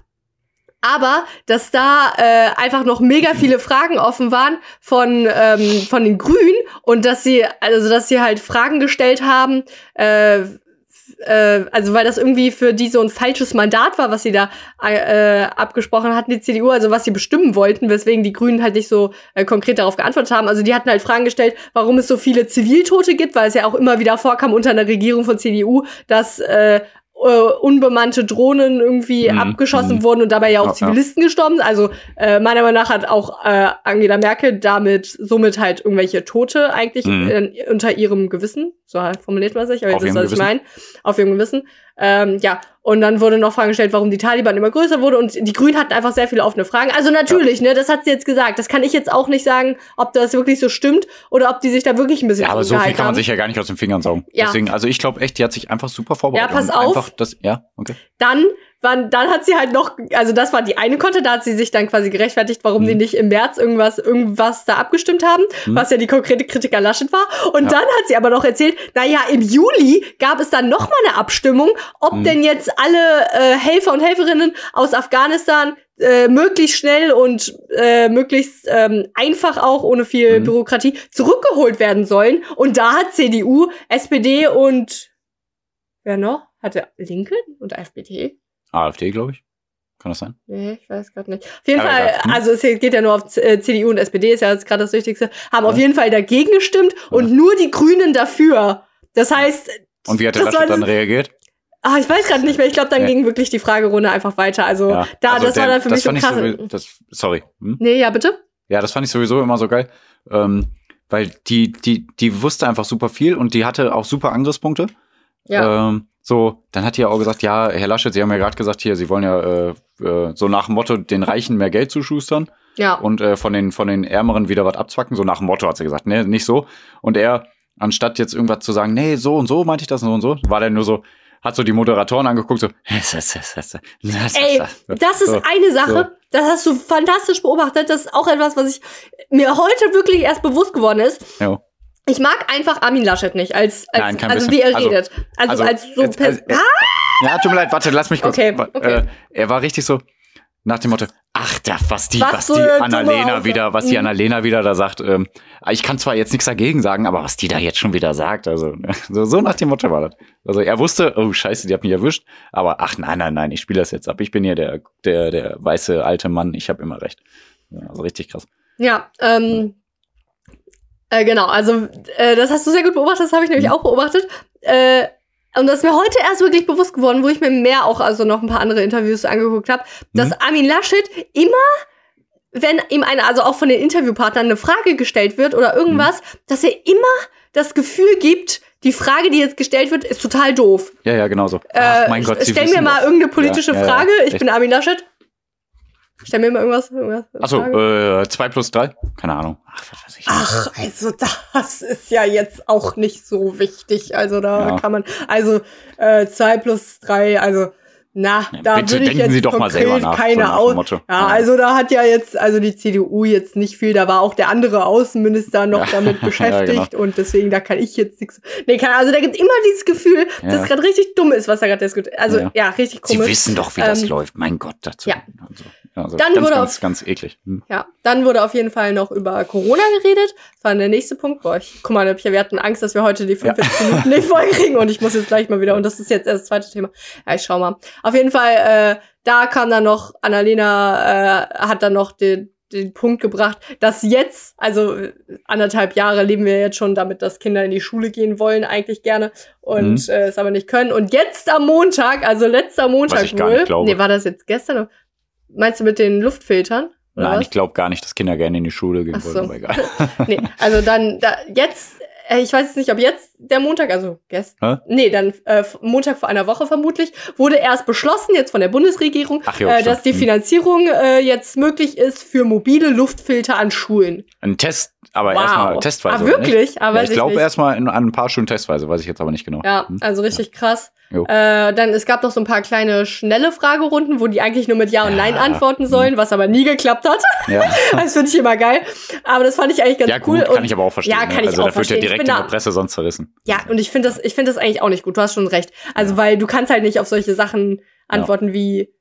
aber dass da äh, einfach noch mega viele Fragen offen waren von ähm, von den Grünen und dass sie also dass sie halt Fragen gestellt haben. Äh, äh, also weil das irgendwie für die so ein falsches Mandat war, was sie da äh, abgesprochen hatten, die CDU, also was sie bestimmen wollten, weswegen die Grünen halt nicht so äh, konkret darauf geantwortet haben. Also die hatten halt Fragen gestellt, warum es so viele Ziviltote gibt, weil es ja auch immer wieder vorkam unter einer Regierung von CDU, dass äh, äh, unbemannte Drohnen irgendwie Mhm, abgeschossen mhm. wurden und dabei ja auch Ja, ja. Zivilisten gestorben. sind. Also äh, meiner Meinung nach hat auch äh, Angela Merkel damit somit halt irgendwelche Tote eigentlich Mhm. äh, unter ihrem Gewissen, so formuliert man sich, aber Auf jetzt ist ihrem was ich meine, auf ihrem Gewissen. Ähm, ja, und dann wurde noch Fragen gestellt, warum die Taliban immer größer wurde und die Grünen hatten einfach sehr viele offene Fragen. Also natürlich, ne, das hat sie jetzt gesagt. Das kann ich jetzt auch nicht sagen, ob das wirklich so stimmt oder ob die sich da wirklich ein bisschen Ja, aber so viel kann man haben. sich ja gar nicht aus den Fingern saugen. Ja. Deswegen, also ich glaube echt, die hat sich einfach super vorbereitet. Ja, pass auf. Einfach das, ja, okay. dann wann, dann hat sie halt noch, also das war die eine Konter, da hat sie sich dann quasi gerechtfertigt, warum Mhm. die nicht im März irgendwas, irgendwas da abgestimmt haben, was ja die konkrete Kritik an Laschet war. Und Ja. dann hat sie aber noch erzählt, naja, im Juli gab es dann noch mal eine Abstimmung, ob Mhm. denn jetzt alle äh, Helfer und Helferinnen aus Afghanistan äh, möglichst schnell und äh, möglichst ähm, einfach auch ohne viel Mhm. Bürokratie zurückgeholt werden sollen. Und da hat CDU, SPD und wer noch? Hatte Linken und FDP? AfD, glaube ich. Kann das sein? Nee, ich weiß gerade nicht. Auf jeden Aber Fall, egal. Hm? also es geht ja nur auf Z- äh, CDU und SPD, ist ja jetzt gerade das Wichtigste, haben auf Ja. jeden Fall dagegen gestimmt und nur die Grünen dafür. Das heißt, Und wie hat der Das war- dann reagiert? ah, ich weiß gerade nicht mehr, ich glaube, dann Nee. ging wirklich die Fragerunde einfach weiter. Also Ja. da, Also das war der- dann für mich so krass. sowieso- das, sorry. Hm? nee, ja, bitte? Ja, das fand ich sowieso immer so geil. Ähm, weil die, die, die wusste einfach super viel und die hatte auch super Angriffspunkte. Ja. Ähm, so, dann hat die ja auch gesagt, ja, Herr Laschet, Sie haben ja gerade gesagt, hier, Sie wollen ja äh, äh, so nach dem Motto den Reichen mehr Geld zuschustern. Ja. und äh, von den von den Ärmeren wieder was abzwacken, so nach dem Motto hat sie gesagt, nee, nicht so. Und er anstatt jetzt irgendwas zu sagen, nee, so und so meinte ich das so und so, war der nur so hat so die Moderatoren angeguckt, so. [LAUGHS] Ey, das ist eine Sache, das hast du fantastisch beobachtet. Das ist auch etwas, was ich mir heute wirklich erst bewusst geworden ist. Ja. Ich mag einfach Armin Laschet nicht, als, als Nein, kein also bisschen. wie er Also- redet. Also, also, als so jetzt- also, äh, Ja, tut mir leid, warte, lass mich kurz. Okay, Wa- okay. Äh, er war richtig so nach dem Motto, ach, da, was die, Was was, die Annalena Aussage. wieder, was die Mhm. Annalena wieder da sagt, ähm, ich kann zwar jetzt nichts dagegen sagen, aber was die da jetzt schon wieder sagt, also so, so nach dem Motto war das. Also er wusste, oh scheiße, die hat mich erwischt, aber ach nein, nein, nein, ich spiele das jetzt ab. Ich bin hier der, der, der weiße alte Mann, ich habe immer recht. Ja, also richtig krass. Ja, ähm, äh, genau, also äh, das hast du sehr gut beobachtet, das habe ich Mhm. nämlich auch beobachtet. Äh, und das ist mir heute erst wirklich bewusst geworden, wo ich mir mehr auch also noch ein paar andere Interviews angeguckt habe, dass Mhm. Armin Laschet immer, wenn ihm eine, also auch von den Interviewpartnern eine Frage gestellt wird oder irgendwas, Mhm. dass er immer das Gefühl gibt, die Frage, die jetzt gestellt wird, ist total doof. Ja, ja, genau so. Äh, Ach, mein Gott, Sie stell mir mal irgendeine politische Ja, ja, ja, Frage. ich echt. bin Armin Laschet. Stell mir mal irgendwas. irgendwas Achso, äh, 2 plus 3? Keine Ahnung. Ach, was weiß ich. Ach, also das ist ja jetzt auch nicht so wichtig. Also da Ja. kann man, also äh, zwei plus drei, also na, Ja, da bitte würde ich denken jetzt Sie doch mal selber nach, keine aus. Motto. Ja, Ja. also da hat ja jetzt, also die CDU jetzt nicht viel, da war auch der andere Außenminister noch Ja. damit [LAUGHS] Ja, beschäftigt genau. und deswegen, da kann ich jetzt nichts. Nee, kann, also da gibt immer dieses Gefühl, dass gerade richtig dumm ist, was er gerade diskutiert. Also ja, richtig Sie komisch. wissen doch, wie das Ähm, läuft. Mein Gott, dazu. ja. Also, also Dann ganz, wurde ganz, auf- ganz eklig. Hm. Ja, dann wurde auf jeden Fall noch über Corona geredet. Das war der nächste Punkt. Boah, ich, guck mal, ich, wir hatten Angst, dass wir heute die 45 [LAUGHS] Minuten nicht voll kriegen und ich muss jetzt gleich mal wieder, und das ist jetzt erst das zweite Thema. Ja, ich schau mal. Auf jeden Fall, äh, da kam dann noch, Annalena äh, hat dann noch den, den Punkt gebracht, dass jetzt, also äh, anderthalb Jahre leben wir jetzt schon damit, dass Kinder in die Schule gehen wollen, eigentlich gerne, und Mhm. äh, es aber nicht können. Und jetzt am Montag, also letzter Montag wohl, nee, war das jetzt gestern? Meinst du mit den Luftfiltern? Nein, was? ich glaube gar nicht, dass Kinder gerne in die Schule gehen Ach wollen, so. aber egal. [LAUGHS] nee, also dann da, jetzt, äh, ich weiß jetzt nicht, ob jetzt der Montag, also gestern, nee, dann äh, Montag vor einer Woche vermutlich, wurde erst beschlossen, jetzt von der Bundesregierung, Ach jo, äh, dass die Hm. Finanzierung äh, jetzt möglich ist für mobile Luftfilter an Schulen. Ein Test, aber Wow. erstmal testweise. Ah, wirklich? Nicht? Ah, ja, ich glaube erstmal in- an ein paar Stunden testweise, weiß ich jetzt aber nicht genau. Ja, Hm. also richtig krass. Jo. Äh, dann, es gab noch so ein paar kleine schnelle Fragerunden, wo die eigentlich nur mit Ja und Ja. Nein antworten sollen, was aber nie geklappt hat. Ja. [LAUGHS] das finde ich immer geil. Aber das fand ich eigentlich ganz ja, cool. gut, kann Und- ich aber auch verstehen. Ja, ne? kann ich also auch da wird ja verstehen. Direkt in der Presse sonst zerrissen. Ja, und ich finde das, ich finde das eigentlich auch nicht gut. Du hast schon recht. Also, weil du kannst halt nicht auf solche Sachen antworten wie,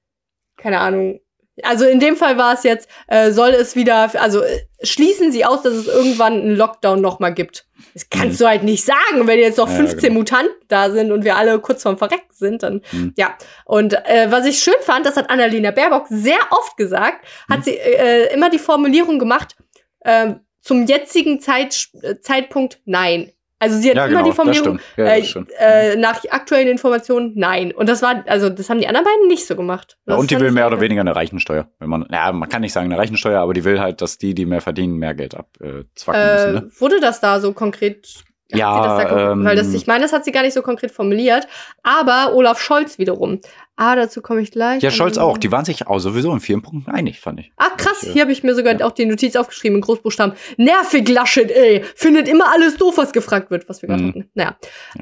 keine Ahnung. Also in dem Fall war es jetzt, äh, soll es wieder, also äh, schließen sie aus, dass es irgendwann einen Lockdown nochmal gibt. Das kannst du halt nicht sagen, wenn jetzt noch Mhm. Ja, 15 genau. Mutanten da sind und wir alle kurz vorm Verrecken sind, dann, Mhm. ja. Und äh, was ich schön fand, das hat Annalena Baerbock sehr oft gesagt, Mhm. hat sie äh, immer die Formulierung gemacht, äh, zum jetzigen Zeit, Zeitpunkt nein. Also sie hat Ja, immer genau, die Formulierung. Ja, äh, äh, nach aktuellen Informationen, nein. Und das war, also das haben die anderen beiden nicht so gemacht. Ja, und die will mehr oder weniger eine Reichensteuer. Wenn man, ja, man kann nicht sagen eine Reichensteuer, aber die will halt, dass die, die mehr verdienen, mehr Geld abzwacken zwacken Äh, müssen. Ne? Wurde das da so konkret? Ja, das da ähm, weil das, ich meine, das hat sie gar nicht so konkret formuliert. Aber Olaf Scholz wiederum. Ah, dazu komme ich gleich. Ja, Scholz auch. Die waren sich auch sowieso in vielen Punkten einig, fand ich. Ah, krass. Ich, Hier habe ich mir sogar auch die Notiz aufgeschrieben in Großbuchstaben. Nervig Laschet, ey. Findet immer alles doof, was gefragt wird, was wir gerade Mhm. hatten. Naja.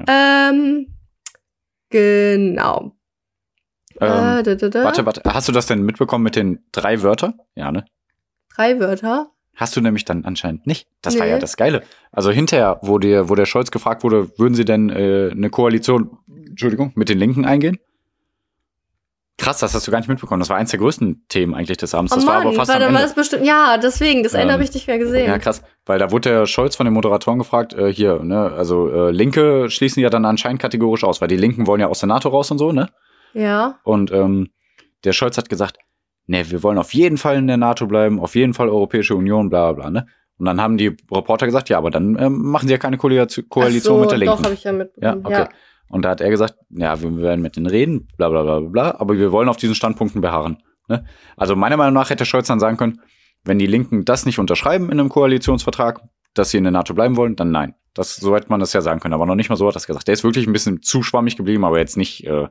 Ähm, genau. Ähm, äh, da, da, da. Warte, warte. Hast du das denn mitbekommen mit den drei Wörtern? Ja, ne? Drei Wörter. Hast du nämlich dann anscheinend nicht. Das war Nee. ja das Geile. Also hinterher, wo der, wo der Scholz gefragt wurde, würden sie denn äh, eine Koalition, Entschuldigung, mit den Linken eingehen? Krass, das hast du gar nicht mitbekommen. Das war eins der größten Themen eigentlich des Abends. Oh Das war aber Mann, fast war, am Ende. war das bestimmt. Ja, deswegen, das Ende Ähm, habe ich nicht mehr gesehen. Ja, krass. Weil da wurde der Scholz von den Moderatoren gefragt, äh, hier, ne, also äh, Linke schließen ja dann anscheinend kategorisch aus, weil die Linken wollen ja aus der NATO raus und so, ne? Ja. Und ähm, der Scholz hat gesagt, ne, wir wollen auf jeden Fall in der NATO bleiben, auf jeden Fall Europäische Union, bla bla, ne? Und dann haben die Reporter gesagt, ja, aber dann ähm, machen sie ja keine Koalition, Koalition so, mit der Linken. Doch, habe ich ja ja, mitbekommen. okay. Und da hat er gesagt, ja, wir werden mit denen reden, bla bla bla bla, bla, aber wir wollen auf diesen Standpunkten beharren. Ne? Also meiner Meinung nach hätte Scholz dann sagen können, wenn die Linken das nicht unterschreiben in einem Koalitionsvertrag, dass sie in der NATO bleiben wollen, dann nein. Das, so hätte man das ja sagen können, aber noch nicht mal so hat er das gesagt. Der ist wirklich ein bisschen zu schwammig geblieben, aber jetzt nicht äh,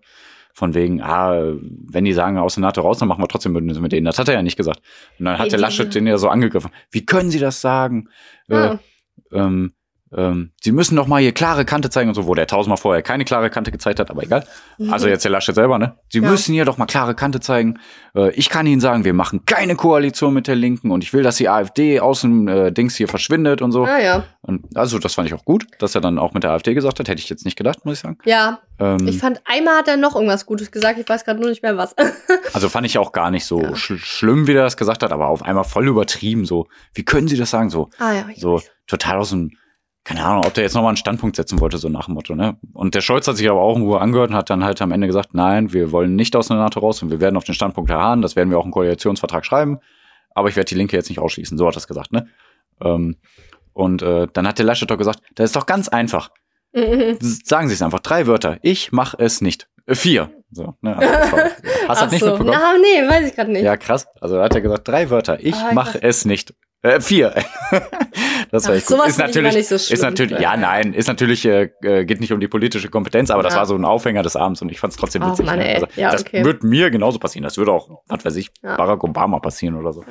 von wegen, ah, wenn die sagen aus der NATO raus, dann machen wir trotzdem Bündnisse mit denen. Das hat er ja nicht gesagt. Und dann hat der Laschet den ja so angegriffen. Wie können Sie das sagen? Ah. Äh, ähm, ähm, Sie müssen doch mal hier klare Kante zeigen und so, wo der tausendmal vorher keine klare Kante gezeigt hat, aber egal. Also jetzt der Laschet selber, ne? Sie Mhm. Ja. müssen hier doch mal klare Kante zeigen. Äh, ich kann Ihnen sagen, wir machen keine Koalition mit der Linken und ich will, dass die AfD aus dem äh, Dings hier verschwindet und so. Ah ja. Und also das fand ich auch gut, dass er dann auch mit der AfD gesagt hat. Hätte ich jetzt nicht gedacht, muss ich sagen. Ja, Ähm, ich fand, einmal hat er noch irgendwas Gutes gesagt, ich weiß gerade nur nicht mehr was. [LAUGHS] also fand ich auch gar nicht so sch schlimm, wie er das gesagt hat, aber auf einmal voll übertrieben. So, wie können Sie das sagen? So, ah ja, ich so total aus dem, keine Ahnung, ob der jetzt nochmal einen Standpunkt setzen wollte, so nach dem Motto, ne? Und der Scholz hat sich aber auch in Ruhe angehört und hat dann halt am Ende gesagt, nein, wir wollen nicht aus der NATO raus und wir werden auf den Standpunkt beharren, das werden wir auch im Koalitionsvertrag schreiben, aber ich werde die Linke jetzt nicht ausschließen, so hat er es gesagt, ne? Ähm, und äh, dann hat der Laschet doch gesagt, das ist doch ganz einfach. Mhm. [LAUGHS] Sagen Sie es einfach, drei Wörter, ich mache es nicht. Äh, vier. So, ne? Also. [LAUGHS] Hast du das nicht so. mitbekommen? Na, nee, weiß ich gerade nicht. Ja, krass. Also da hat er gesagt, drei Wörter. Ich Ah, mache es nicht. Äh, vier. [LAUGHS] das war echt gut. Ist natürlich, nicht so ist schlimm. natürlich, ja, nein, ist natürlich, äh, äh, geht nicht um die politische Kompetenz, aber das Ja. war so ein Aufhänger des Abends und ich fand es trotzdem Oh, witzig. Mann, ne? ey. Also, Ja, das okay. wird mir genauso passieren. Das würde auch, was weiß ich, Ja. Barack Obama passieren oder so.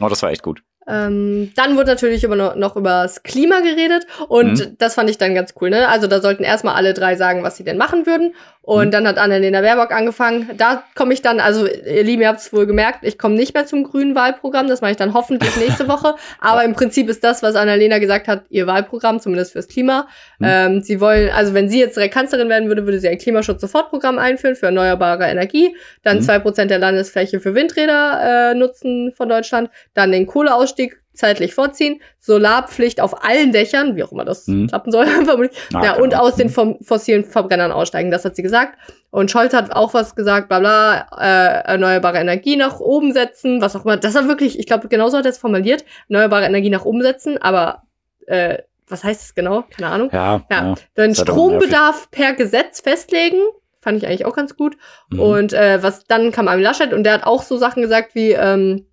Oh, das war echt gut. Ähm, dann wurde natürlich immer noch, noch über das Klima geredet und Mhm. das fand ich dann ganz cool. Ne? Also da sollten erstmal alle drei sagen, was sie denn machen würden. Und Mhm. dann hat Annalena Baerbock angefangen. Da komme ich dann, also ihr Lieben, ihr habt es wohl gemerkt, ich komme nicht mehr zum grünen Wahlprogramm. Das mache ich dann hoffentlich [LAUGHS] nächste Woche. Aber im Prinzip ist das, was Annalena gesagt hat, ihr Wahlprogramm, zumindest fürs Klima. Mhm. Ähm, sie wollen, also wenn sie jetzt Kanzlerin werden würde, würde sie ein Klimaschutz-Sofortprogramm einführen für erneuerbare Energie. Dann Mhm. zwei Prozent der Landesfläche für Windräder äh, nutzen von Deutschland. Dann den Kohleausstieg zeitlich vorziehen, Solarpflicht auf allen Dächern, wie auch immer das Mhm. klappen soll, vermutlich. Ah, ja, und aus den vom- fossilen Verbrennern aussteigen, das hat sie gesagt. Und Scholz hat auch was gesagt, bla bla, äh, erneuerbare Energie nach oben setzen, was auch immer. Das war wirklich, ich glaube, genauso hat er es formuliert, erneuerbare Energie nach oben setzen, aber äh, was heißt das genau? Keine Ahnung. Ja, Ja, ja. dann Strombedarf per Gesetz festlegen. Fand ich eigentlich auch ganz gut. Mhm. Und äh, was dann kam Armin Laschet und der hat auch so Sachen gesagt wie, ähm,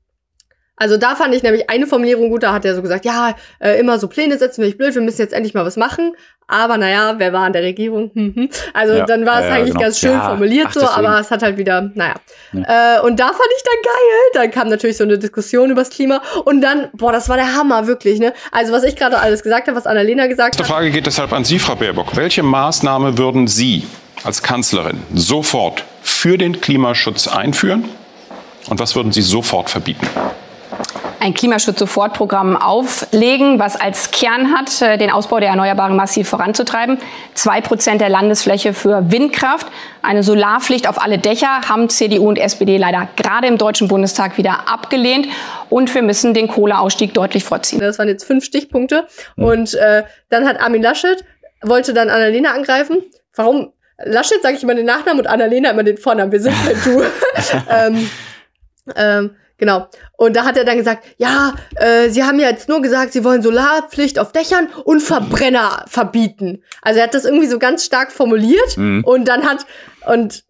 also da fand ich nämlich eine Formulierung gut, da hat er so gesagt, ja, äh, immer so Pläne setzen, finde ich blöd, wir müssen jetzt endlich mal was machen. Aber naja, wer war in der Regierung? [LAUGHS] Hm, hm. Also Ja, dann war es ja, eigentlich genau. ganz schön Ja, formuliert ach, so, deswegen. aber es hat halt wieder, naja. Äh, und da fand ich dann geil. Dann kam natürlich so eine Diskussion übers Klima. Und dann, boah, das war der Hammer, wirklich, ne? Also was ich gerade alles gesagt habe, was Annalena gesagt Die hat. Frage geht deshalb an Sie, Frau Baerbock. Welche Maßnahme würden Sie als Kanzlerin sofort für den Klimaschutz einführen? Und was würden Sie sofort verbieten? Ein Klimaschutz-Sofortprogramm auflegen, was als Kern hat, äh, den Ausbau der Erneuerbaren massiv voranzutreiben. Zwei Prozent der Landesfläche für Windkraft. Eine Solarpflicht auf alle Dächer haben CDU und SPD leider gerade im Deutschen Bundestag wieder abgelehnt. Und wir müssen den Kohleausstieg deutlich vorziehen. Das waren jetzt fünf Stichpunkte. Hm. Und äh, dann hat Armin Laschet, wollte dann Annalena angreifen. Warum? Laschet sage ich immer den Nachnamen und Annalena immer den Vornamen. Wir sind per Du. [LAUGHS] ähm, ähm, genau. Und da hat er dann gesagt, ja, äh, sie haben ja jetzt nur gesagt, sie wollen Solarpflicht auf Dächern und Verbrenner verbieten. Also er hat das irgendwie so ganz stark formuliert Mhm. und dann hat und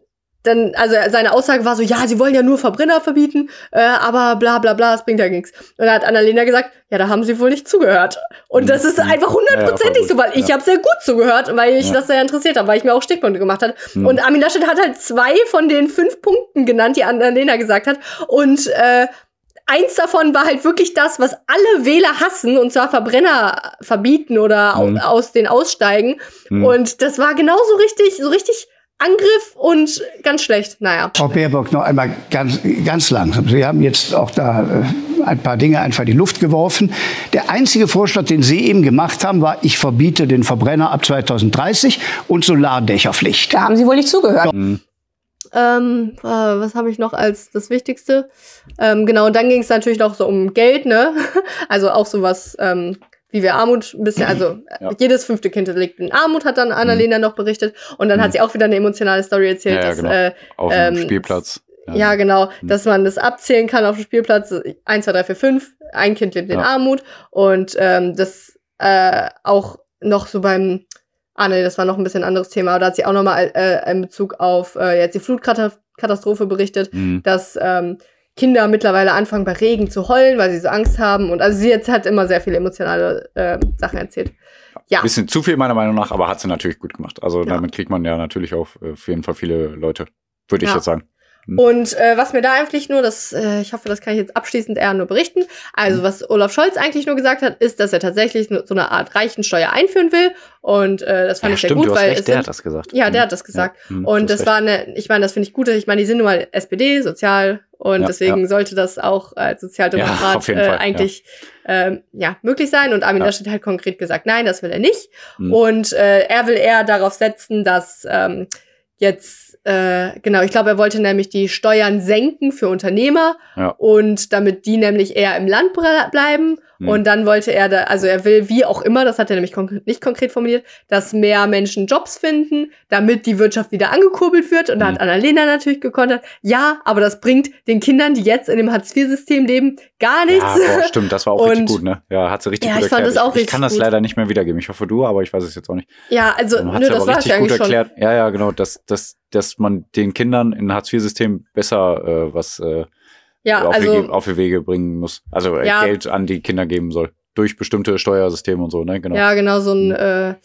dann, also seine Aussage war so, ja, sie wollen ja nur Verbrenner verbieten, äh, aber bla bla bla, es bringt ja nichts. Und da hat Annalena gesagt, ja, da haben sie wohl nicht zugehört. Und das ist einfach hundertprozentig Ja, so, weil ich Ja. habe sehr gut zugehört, weil ich Ja. das sehr interessiert habe, weil ich mir auch Stichpunkte gemacht habe. Hm. Und Armin Laschet hat halt zwei von den fünf Punkten genannt, die Annalena gesagt hat. Und äh, eins davon war halt wirklich das, was alle Wähler hassen, und zwar Verbrenner verbieten oder Mhm. aus den aussteigen. Mhm. Und das war genauso richtig, so richtig Angriff und ganz schlecht. Naja. Frau Baerbock, noch einmal ganz, ganz langsam. Sie haben jetzt auch da äh, ein paar Dinge einfach in die Luft geworfen. Der einzige Vorschlag, den Sie eben gemacht haben, war, ich verbiete den Verbrenner ab 2030 und Solardächerpflicht. Da haben Sie wohl nicht zugehört. Ähm, äh, was habe ich noch als das Wichtigste? Ähm, genau, und dann ging es natürlich noch so um Geld, ne? [LAUGHS] Also auch sowas, ähm, wie wir Armut ein bisschen, also [CLEARS THROAT] Ja. jedes fünfte Kind liegt in Armut, hat dann Annalena noch berichtet. Und dann hat sie auch wieder eine emotionale Story erzählt, Mhm. Ja, ja, dass genau. äh, Auf dem ähm, Spielplatz. Ja, genau. Mhm. Dass man das abzählen kann auf dem Spielplatz. 1, 2, 3, 4, 5. Ein Kind lebt in. Armut. Und ähm, das äh, auch noch so beim, ah nee, das war noch ein bisschen anderes Thema. Aber da hat sie auch nochmal äh, in Bezug auf äh, jetzt die Flutkatastrophe berichtet, Mhm. dass ähm, Kinder mittlerweile anfangen bei Regen zu heulen, weil sie so Angst haben. Und also sie jetzt hat immer sehr viele emotionale äh, Sachen erzählt. Ja. Bisschen zu viel meiner Meinung nach, aber hat sie natürlich gut gemacht. Also Ja. damit kriegt man ja natürlich auch äh, auf jeden Fall viele Leute. würde ich Ja. jetzt sagen. Und äh, was mir da eigentlich nur, das, äh, ich hoffe, das kann ich jetzt abschließend eher nur berichten. Also, was Olaf Scholz eigentlich nur gesagt hat, ist, dass er tatsächlich so eine Art Reichensteuer einführen will. Und äh, das fand ja, ich sehr stimmt, gut, du hast weil recht, es der sind, hat das gesagt. Ja, der Mhm. hat das gesagt. Ja, und das recht. war eine, ich meine, das finde ich gut. Ich meine, die sind nun mal SPD, sozial und Ja, deswegen sollte das auch als Sozialdemokrat [LAUGHS] äh, eigentlich ähm, ja möglich sein. Und Armin Ja. Laschet hat konkret gesagt, nein, das will er nicht. Mhm. Und äh, er will eher darauf setzen, dass ähm, jetzt äh, genau, ich glaube, er wollte nämlich die Steuern senken für Unternehmer Ja. und damit die nämlich eher im Land bleiben. Mhm. Und dann wollte er da, also er will wie auch immer, das hat er nämlich konkret, nicht konkret formuliert, dass mehr Menschen Jobs finden, damit die Wirtschaft wieder angekurbelt wird. Und da Mhm. hat Annalena natürlich gekontert, ja, aber das bringt den Kindern, die jetzt in dem Hartz-IV-System leben, gar nichts. Ja, boah, stimmt, das war auch richtig Und- gut, ne? Ja, hat sie richtig Ja, gut ich fand erklärt. das auch ich, ich richtig kann das gut. leider nicht mehr wiedergeben. Ich hoffe du, aber ich weiß es jetzt auch nicht. Ja, also, nö, das war richtig ja gut eigentlich schon. erklärt. Ja, ja, genau, dass, dass, dass man den Kindern im Hartz-IV-System besser äh, was äh, Ja, auf, also, die, auf die Wege bringen muss. Also äh, Ja. Geld an die Kinder geben soll. Durch bestimmte Steuersysteme und so, ne? Genau. ja, genau, so ein, äh,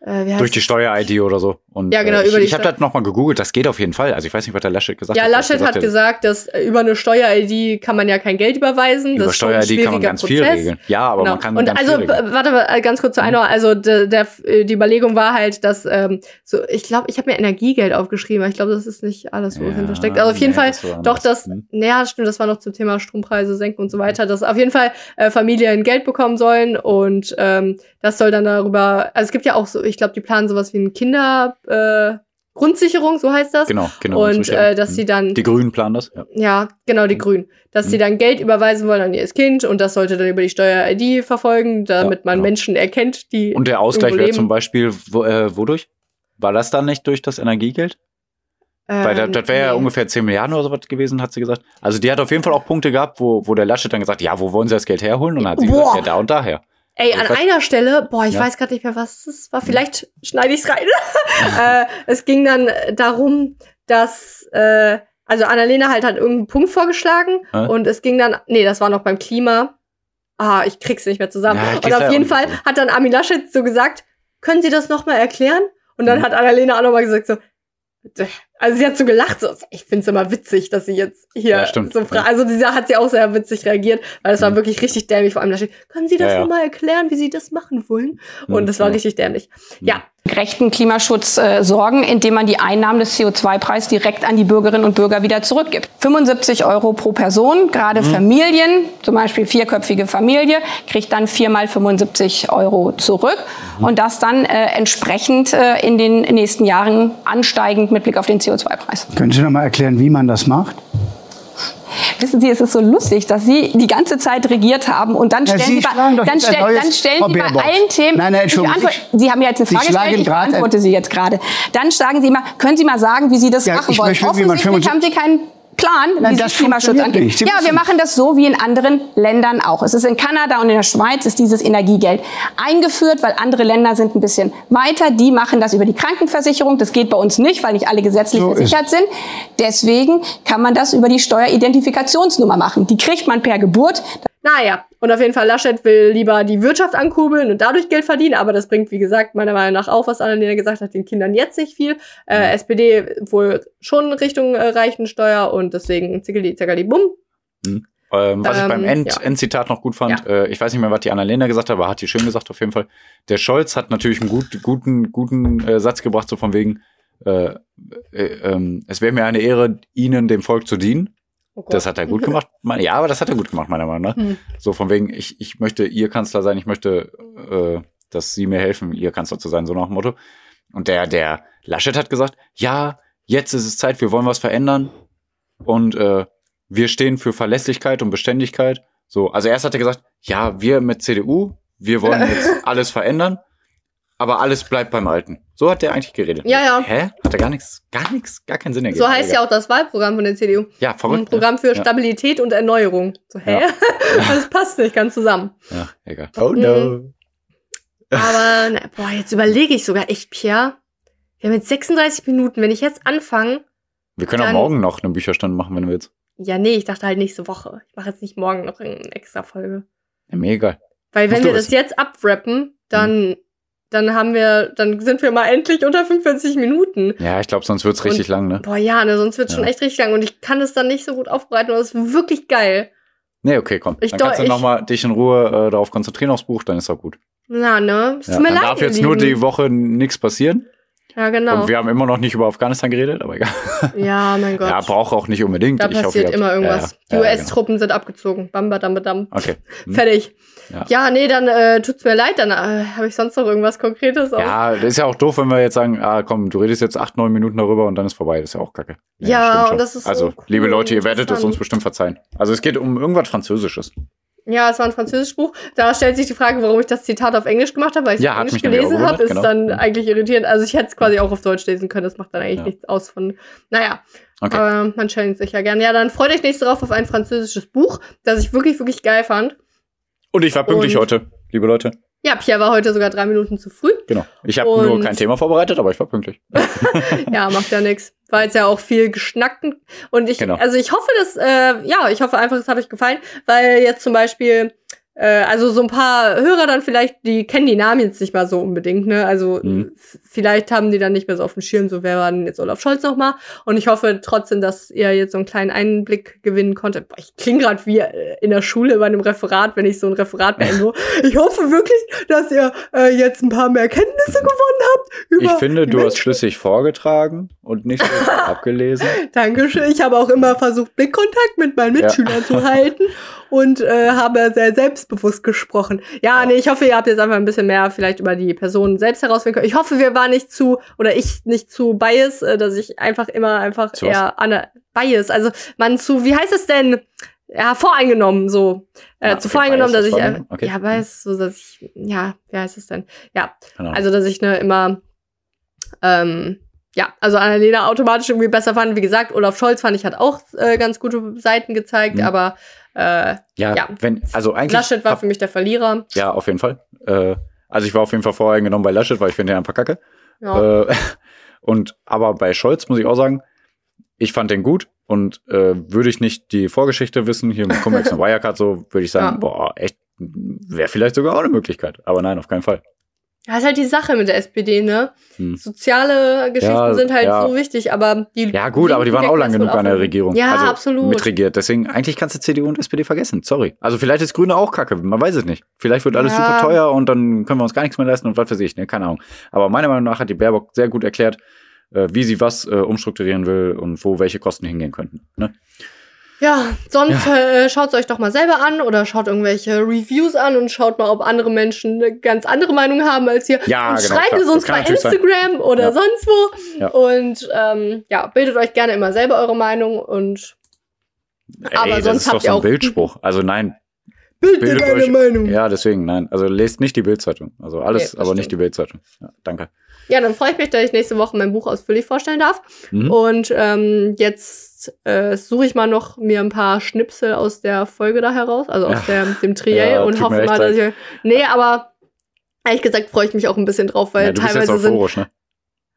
äh, Durch die Steuer-ID oder so. Und, Ja, genau, äh, ich, über die Ich habe das nochmal gegoogelt, das geht auf jeden Fall. Also ich weiß nicht, was der Laschet gesagt Ja, hat. Laschet hat gesagt, dass äh, über eine Steuer-ID kann man ja kein Geld überweisen. über Steuer-ID kann man ganz viel Prozess. regeln. Ja, aber Genau. man kann und ganz also viel regeln. warte mal äh, ganz kurz zur Einordnung. Also der, der, äh, die Überlegung war halt, dass ähm, so ich glaube, ich habe mir Energiegeld aufgeschrieben, aber ich glaube, das ist nicht alles, wo Ja, hinter steckt. Also auf jeden nee, Fall das doch das. Hm. Naja, stimmt. Das war noch zum Thema Strompreise senken und so weiter. Dass auf jeden Fall äh, Familien Geld bekommen sollen und ähm, das soll dann darüber. Also es gibt ja auch so, ich glaube, die planen sowas wie ein Kinder äh, Grundsicherung, so heißt das. Genau, genau. und äh, dass sie dann Die Grünen planen das, ja. ja, genau, die Grünen. Dass Mhm. sie dann Geld überweisen wollen an ihr Kind und das sollte dann über die Steuer-ID verfolgen, damit Ja, man genau. Menschen erkennt, die. Und der Ausgleich wäre zum Beispiel, wo, äh, wodurch? War das dann nicht durch das Energiegeld? Weil das, Ähm, das wäre ja nee. ungefähr 10 Milliarden oder sowas gewesen, hat sie gesagt. Also die hat auf jeden Fall auch Punkte gehabt, wo, wo der Laschet dann gesagt, ja, wo wollen sie das Geld herholen? Und dann hat sie Boah. gesagt, ja, da und daher. Ey, an einer Stelle, boah, ich Ja. Weiß gerade nicht mehr, was das war. Vielleicht schneide ich es rein. [LAUGHS] äh, es ging dann darum, dass, äh, also Annalena halt hat irgendeinen Punkt vorgeschlagen Äh? und es ging dann, nee, das war noch beim Klima. Ah, ich krieg's nicht mehr zusammen. Ja, und auf jeden nicht Fall zusammen. hat dann Armin Laschet so gesagt, können Sie das nochmal erklären? Und dann Mhm. hat Annalena auch nochmal gesagt so, also sie hat so gelacht, so, ich find's immer witzig, dass sie jetzt hier Ja, stimmt. so fra Ja. Also diese hat sie auch sehr witzig reagiert, weil es war Mhm. wirklich richtig dämlich. Vor allem Laschet, können Sie das Ja, nochmal erklären, wie Sie das machen wollen? Und Mhm, das war richtig dämlich. Ja, gerechten Klimaschutz äh, sorgen, indem man die Einnahmen des CO2-Preises direkt an die Bürgerinnen und Bürger wieder zurückgibt. 75 Euro pro Person, gerade Familien, zum Beispiel vierköpfige Familie, kriegt dann viermal 75 Euro zurück und das dann äh, entsprechend äh, in den nächsten Jahren ansteigend mit Blick auf den CO2-Preis. Können Sie noch mal erklären, wie man das macht? Wissen Sie, es ist so lustig, dass Sie die ganze Zeit regiert haben und dann Ja, stellen Sie Sie, bei, dann stell, dann stellen Sie bei allen Themen. Nein, nein, Entschuldigung, beantworte- Sie haben mir jetzt eine Sie Frage gestellt, ich beantworte sie jetzt gerade. Dann sagen Sie mal, können Sie mal sagen, wie Sie das Ja, machen wollen? Offensichtlich haben Sie keinen Plan, Nein, wie das Klimaschutz angeht. Ja, wir machen das so wie in anderen Ländern auch. Es ist in Kanada und in der Schweiz ist dieses Energiegeld eingeführt, weil andere Länder sind ein bisschen weiter. Die machen das über die Krankenversicherung. Das geht bei uns nicht, weil nicht alle gesetzlich So ist versichert sind. Deswegen kann man das über die Steueridentifikationsnummer machen. Die kriegt man per Geburt. Naja. Und auf jeden Fall, Laschet will lieber die Wirtschaft ankurbeln und dadurch Geld verdienen, aber das bringt, wie gesagt, meiner Meinung nach auch, was Annalena gesagt hat, den Kindern jetzt nicht viel. Äh, SPD wohl schon Richtung äh, Reichensteuer und deswegen zickeli, zackerli, bumm. Ähm, was ich Ähm, beim End, ja. Endzitat noch gut fand, äh, ich weiß nicht mehr, was die Annalena gesagt hat, aber hat die schön gesagt auf jeden Fall. Der Scholz hat natürlich einen gut, guten, guten äh, Satz gebracht, so von wegen, äh, äh, ähm, es wäre mir eine Ehre, Ihnen, dem Volk zu dienen. Oh. Das hat er gut gemacht. [LAUGHS] Ja, aber das hat er gut gemacht, meiner Meinung nach. Hm. So von wegen, ich, ich möchte Ihr Kanzler sein, ich möchte, äh, dass Sie mir helfen, Ihr Kanzler zu sein, so nach dem Motto. Und der, der Laschet hat gesagt, ja, jetzt ist es Zeit, wir wollen was verändern. Und äh, wir stehen für Verlässlichkeit und Beständigkeit. So, also erst hat er gesagt, ja, wir mit CDU, wir wollen [LAUGHS] jetzt alles verändern, aber alles bleibt beim Alten. So hat der eigentlich geredet. Ja, ja. Hä? Hat er gar nichts, gar nichts, gar keinen Sinn ergeben. So heißt ja auch das Wahlprogramm von der CDU. Ja, verrückt. Ein Programm für ja. Stabilität und Erneuerung. So, hä? Ja. [LAUGHS] das passt nicht ganz zusammen. Ja, egal. Oh no. Aber, na, boah, jetzt überlege ich sogar echt, Pierre. Wir haben jetzt 36 Minuten. Wenn ich jetzt anfange, Wir können auch morgen noch einen Bücherstand machen, wenn du willst. ja, nee, ich dachte halt nächste Woche. Ich mache jetzt nicht morgen noch eine extra Folge. Ja, mir egal. Weil wenn wir das jetzt abwrappen, dann dann haben wir, dann sind wir mal endlich unter 45 Minuten. Ja, ich glaube, sonst wird's richtig Und- lang, ne? Boah, ja, ne, sonst wird's schon Ja. echt richtig lang und ich kann es dann nicht so gut aufbereiten, aber es ist wirklich geil. Nee, okay, komm. Ich dann kannst du nochmal dich in Ruhe äh, darauf konzentrieren aufs Buch, dann ist auch gut. Na, ne? Es Ja, tut mir dann leid. darf jetzt nur die Woche nichts passieren. Ja, genau. Und wir haben immer noch nicht über Afghanistan geredet, aber egal. [LAUGHS] Ja, mein Gott. Ja, braucht auch nicht unbedingt. da Ich hoffe, passiert habt- immer irgendwas. Ja, ja, die ja, US-Truppen sind abgezogen. Bam, badam, badam. Genau. Okay. [LAUGHS] Hm. Fertig. Ja. Ja. nee, dann äh, tut's mir leid. Dann äh, habe ich sonst noch irgendwas Konkretes. auch. Ja, das ist ja auch doof, wenn wir jetzt sagen, ah komm, du redest jetzt acht, neun Minuten darüber und dann ist vorbei. Das ist ja auch kacke. Ja, stimmt und schon. das ist so Also, cool liebe Leute, ihr werdet es uns bestimmt verzeihen. Also es geht um irgendwas Französisches. Ja, es war ein französisches Buch. Da stellt sich die Frage, warum ich das Zitat auf Englisch gemacht habe, weil ich es Ja, auf Englisch gelesen habe, ist gewundert, dann genau. eigentlich irritierend. Also ich hätte es quasi auch auf Deutsch lesen können, das macht dann eigentlich Ja. nichts aus von. Naja, Okay. aber man challenge sich ja gern. Ja, dann freut euch nächste Woche auf ein französisches Buch, das ich wirklich, wirklich geil fand. Und ich war pünktlich Und- heute, liebe Leute. Ja, Pierre war heute sogar drei Minuten zu früh. Genau. Ich habe nur kein Thema vorbereitet, aber ich war pünktlich. [LAUGHS] Ja, macht ja nix. War jetzt ja auch viel geschnackt. Und ich, Genau. also ich hoffe, dass, äh, ja, ich hoffe einfach, es hat euch gefallen, weil jetzt zum Beispiel, also so ein paar Hörer dann vielleicht, die kennen die Namen jetzt nicht mal so unbedingt, ne? Also Mhm. vielleicht haben die dann nicht mehr so auf dem Schirm, so wer war denn jetzt Olaf Scholz nochmal. Und ich hoffe trotzdem, dass ihr jetzt so einen kleinen Einblick gewinnen konntet. Boah, ich klinge gerade wie äh, in der Schule bei einem Referat, wenn ich so ein Referat beende. [LAUGHS] ich hoffe wirklich, dass ihr äh, jetzt ein paar mehr Kenntnisse gewonnen habt. Ich finde, du hast schlüssig vorgetragen und nicht [LAUGHS] so abgelesen. Dankeschön. Ich habe auch immer versucht, Blickkontakt mit meinen Mitschülern zu halten [LAUGHS] und äh, habe sehr selbstbewusst gesprochen. Ja, nee, ich hoffe, ihr habt jetzt einfach ein bisschen mehr vielleicht über die Person selbst herausfinden können. Ich hoffe, wir waren nicht zu, oder ich nicht zu bias, äh, dass ich einfach immer einfach Zu eher an bias, also man zu, wie heißt es denn? Ja, voreingenommen, so. Äh, Ah, zu okay, voreingenommen, dass ich, äh, okay. ja, bias, so, dass ich, ja, wie heißt es denn? Ja, Ahnung. also, dass ich ne, immer, ähm, ja, also Annalena automatisch irgendwie besser fand. Wie gesagt, Olaf Scholz fand ich hat auch äh, ganz gute Seiten gezeigt, Mhm. aber äh, ja, ja. wenn, also eigentlich. Laschet war hab- für mich der Verlierer. Ja, auf jeden Fall. Äh, also ich war auf jeden Fall voreingenommen bei Laschet, weil ich finde den einfach kacke. Ja. Äh, [LAUGHS] und aber bei Scholz muss ich auch sagen, ich fand den gut und äh, würde ich nicht die Vorgeschichte wissen, hier mit Cum-Ex und [LAUGHS] Wirecard so, würde ich sagen, Ja. boah, echt, wäre vielleicht sogar auch eine Möglichkeit. Aber nein, auf keinen Fall. Das ist halt die Sache mit der SPD, ne? Hm. Soziale Geschichten Ja, sind halt ja. so wichtig, aber die. Ja, gut, aber die waren auch lang genug an der. Regierung. Ja, also absolut. Mitregiert. Deswegen, eigentlich kannst du CDU und SPD vergessen. Sorry. Also vielleicht ist Grüne auch kacke. Man weiß es nicht. Vielleicht wird alles Ja. super teuer und dann können wir uns gar nichts mehr leisten und was weiß ich. Ne? Keine Ahnung. Aber meiner Meinung nach hat die Baerbock sehr gut erklärt, äh, wie sie was äh, umstrukturieren will und wo welche Kosten hingehen könnten. Ne? Ja, sonst äh, schaut es euch doch mal selber an oder schaut irgendwelche Reviews an und schaut mal, ob andere Menschen eine ganz andere Meinung haben als ihr. Ja, und genau, schreibt klar. es uns bei natürlich sein. Instagram oder Ja. sonst wo. Ja. Und ähm, ja, bildet euch gerne immer selber eure Meinung und Aber Ey, sonst das ist doch habt so ihr ein Bildspruch. Also nein, Bild bildet deine euch. Meinung. Ja, deswegen nein. Also lest nicht die Bildzeitung. Also alles, das aber nicht die Bildzeitung. Ja, danke. ja, dann freue ich mich, dass ich nächste Woche mein Buch ausführlich vorstellen darf. Mhm. Und ähm, jetzt äh, suche ich mal noch mir ein paar Schnipsel aus der Folge da heraus, also aus Ja. der, dem Triell Ja, und hoffe mal, dass ich. Nee, aber ehrlich gesagt freue ich mich auch ein bisschen drauf, weil Ja, du bist jetzt teilweise sind. euphorisch, ne?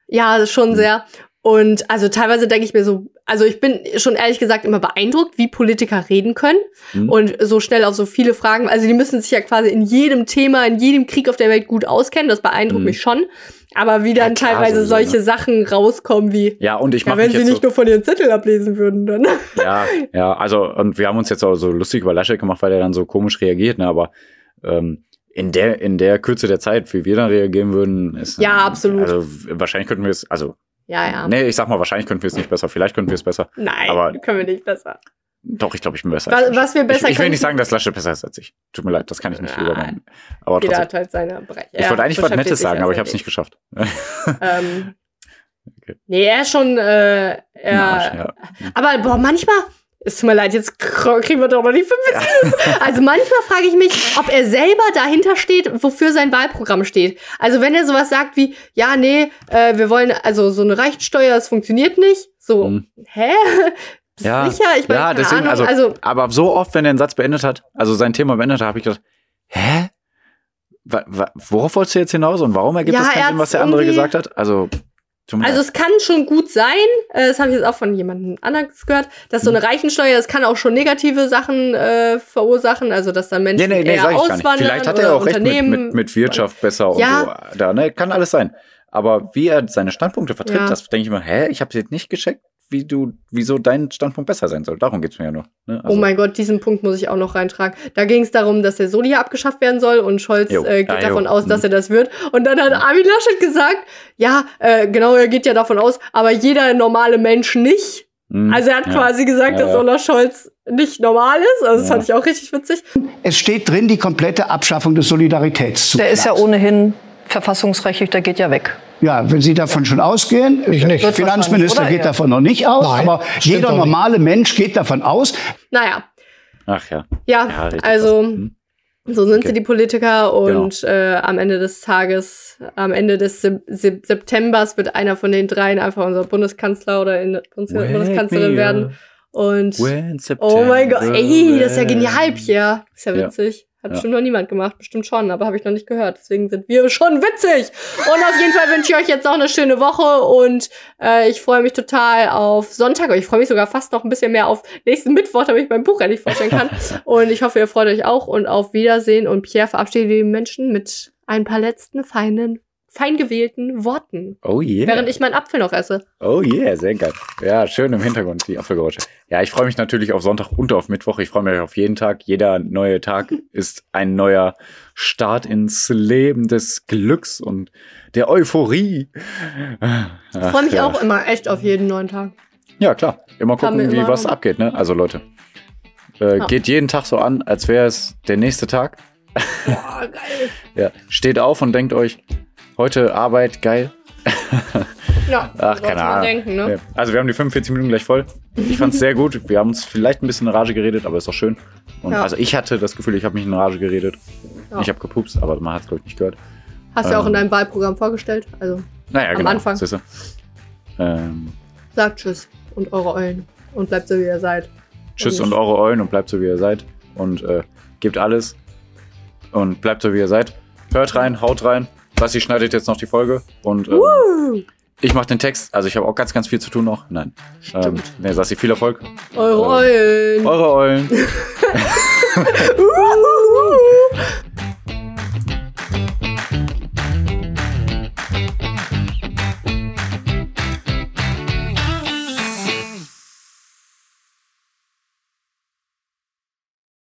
Ja, schon Mhm. sehr. Und also teilweise denke ich mir so, also ich bin schon ehrlich gesagt immer beeindruckt, wie Politiker reden können Mhm. und so schnell auf so viele Fragen. Also die müssen sich ja quasi in jedem Thema, in jedem Krieg auf der Welt gut auskennen. Das beeindruckt Mhm. mich schon. Aber wie dann klar, teilweise sowieso, solche ne? Sachen rauskommen wie, Ja, und ich ja, mache wenn mich sie nicht so, nur von ihren Zettel ablesen würden, dann. Ja, ja, also und wir haben uns jetzt auch so lustig über Laschet gemacht, weil er dann so komisch reagiert, ne? Aber ähm, in der in der Kürze der Zeit, wie wir dann reagieren würden, ist Ja, absolut. Also wahrscheinlich könnten wir es, also Ja, ja. nee, ich sag mal, wahrscheinlich könnten wir es nicht besser. Vielleicht könnten wir es besser. Nein, Aber- können wir nicht besser. Doch, ich glaube, ich bin besser. Was- was wir besser ich, ich will nicht sagen, dass Laschet besser ist als ich. Tut mir leid, das kann ich nicht Nein. übernehmen. Aber Jeder trotzdem. hat halt seine Bereiche. Ich wollte eigentlich was Nettes sagen, aber ich habe es nicht. nicht geschafft. [LAUGHS] Ähm, Okay. Nee, er ist schon, äh, er, Arsch, ja. aber boah, manchmal, es tut mir leid, jetzt kr- kriegen wir doch noch die 50 Minuten. [LAUGHS] Also manchmal frage ich mich, ob er selber dahinter steht, wofür sein Wahlprogramm steht. Also wenn er sowas sagt wie, ja, nee, äh, wir wollen, also so eine Reichensteuer, das funktioniert nicht. So, Mhm. hä? Bist Ja, sicher? Ich meine, ja, keine deswegen, Ahnung. also, also aber so oft, wenn er einen Satz beendet hat, also sein Thema beendet hat, habe ich gedacht, hä? Worauf wolltest du jetzt hinaus und warum ergibt Ja, das keinen Sinn, was der andere gesagt hat? Also, Also es kann schon gut sein, äh, das habe ich jetzt auch von jemandem anderes gehört, dass so eine Reichensteuer, das kann auch schon negative Sachen äh, verursachen, also dass dann Menschen Nee, nee, nee, eher auswandern Vielleicht hat er auch recht mit, Unternehmen. mit, mit Wirtschaft besser Ja. und so. Da, ne? Kann alles sein. Aber wie er seine Standpunkte vertritt, Ja. das denke ich mir, hä, ich habe jetzt nicht gecheckt, wie du, wieso dein Standpunkt besser sein soll. Darum geht's mir ja nur. Ne? Oh mein Gott, diesen Punkt muss ich auch noch reintragen. Da ging es darum, dass der Soli abgeschafft werden soll und Scholz Jo. äh, geht Ja, jo. davon aus, dass Mhm. er das wird. Und dann hat Armin Laschet gesagt, ja, äh, genau, er geht ja davon aus, aber jeder normale Mensch nicht. Mhm. Also er hat Ja. quasi gesagt, Ja, dass. Olaf Scholz nicht normal ist. Also das Ja. fand ich auch richtig witzig. Es steht drin, die komplette Abschaffung des Solidaritätszuschlags. Der ist ja ohnehin verfassungsrechtlich, der geht ja weg. Ja, wenn Sie davon schon ausgehen, Ich nicht. der Finanzminister geht davon noch nicht aus, Nein, aber jeder normale Mensch geht davon aus. Naja, Ach ja. ja, Ja, also. Mhm. so sind Okay. sie die Politiker und äh, am Ende des Tages, am Ende des Sep Sep Septembers wird einer von den dreien einfach unser Bundeskanzler oder in Bundes Wake Bundeskanzlerin werden. Und Oh mein Gott, ey, das ist ja genial, Pierre. Ist ja Ja. Hat Ja. bestimmt noch niemand gemacht, bestimmt schon, aber habe ich noch nicht gehört. Deswegen sind wir [LAUGHS] schon witzig. Und auf jeden Fall wünsche ich euch jetzt noch eine schöne Woche und äh, ich freue mich total auf Sonntag. Ich freue mich sogar fast noch ein bisschen mehr auf nächsten Mittwoch, damit ich mein Buch endlich vorstellen kann. [LAUGHS] und ich hoffe, ihr freut euch auch und auf Wiedersehen. Und Pierre verabschiedet die Menschen mit ein paar letzten feinen, fein gewählten Worten, Oh yeah. während ich meinen Apfel noch esse. Oh yeah, sehr geil. Ja, schön im Hintergrund, die Apfelgeräusche. Ja, ich freue mich natürlich auf Sonntag und auf Mittwoch. Ich freue mich auf jeden Tag. Jeder neue Tag [LAUGHS] ist ein neuer Start ins Leben des Glücks und der Euphorie. Ich freue mich auch immer echt auf jeden neuen Tag. Ja, klar. Immer gucken, mir wie immer- was abgeht, ne? Also Leute, äh, Ja. geht jeden Tag so an, als wäre es der nächste Tag. Boah, geil. [LAUGHS] Ja, steht auf und denkt euch, heute Arbeit, geil. Ja, [LAUGHS] Ach, keine Ahnung. Denken, ne? Also wir haben die 45 Minuten gleich voll. Ich fand's sehr gut. Wir haben uns vielleicht ein bisschen in Rage geredet, aber ist doch schön. Und Ja. also ich hatte das Gefühl, ich habe mich in Rage geredet. Ja. Ich habe gepupst, aber man hat es glaube ich nicht gehört. Hast du ja auch in Ähm. deinem Wahlprogramm vorgestellt. Also Naja, Am genau. Anfang. Ähm, sagt Tschüss und eure Eulen. Und bleibt so, wie ihr seid. tschüss Und und eure Eulen und bleibt so wie ihr seid. Und äh, gebt alles. Und bleibt so wie ihr seid. Hört rein, haut rein. Sassi schneidet jetzt noch die Folge. Und ähm, ich mache den Text. Also ich habe auch ganz, ganz viel zu tun noch. Nein. Ähm, nee, Sassi, viel Erfolg. Eure Eulen. Eure Eulen. [LAUGHS] [LAUGHS] Uh.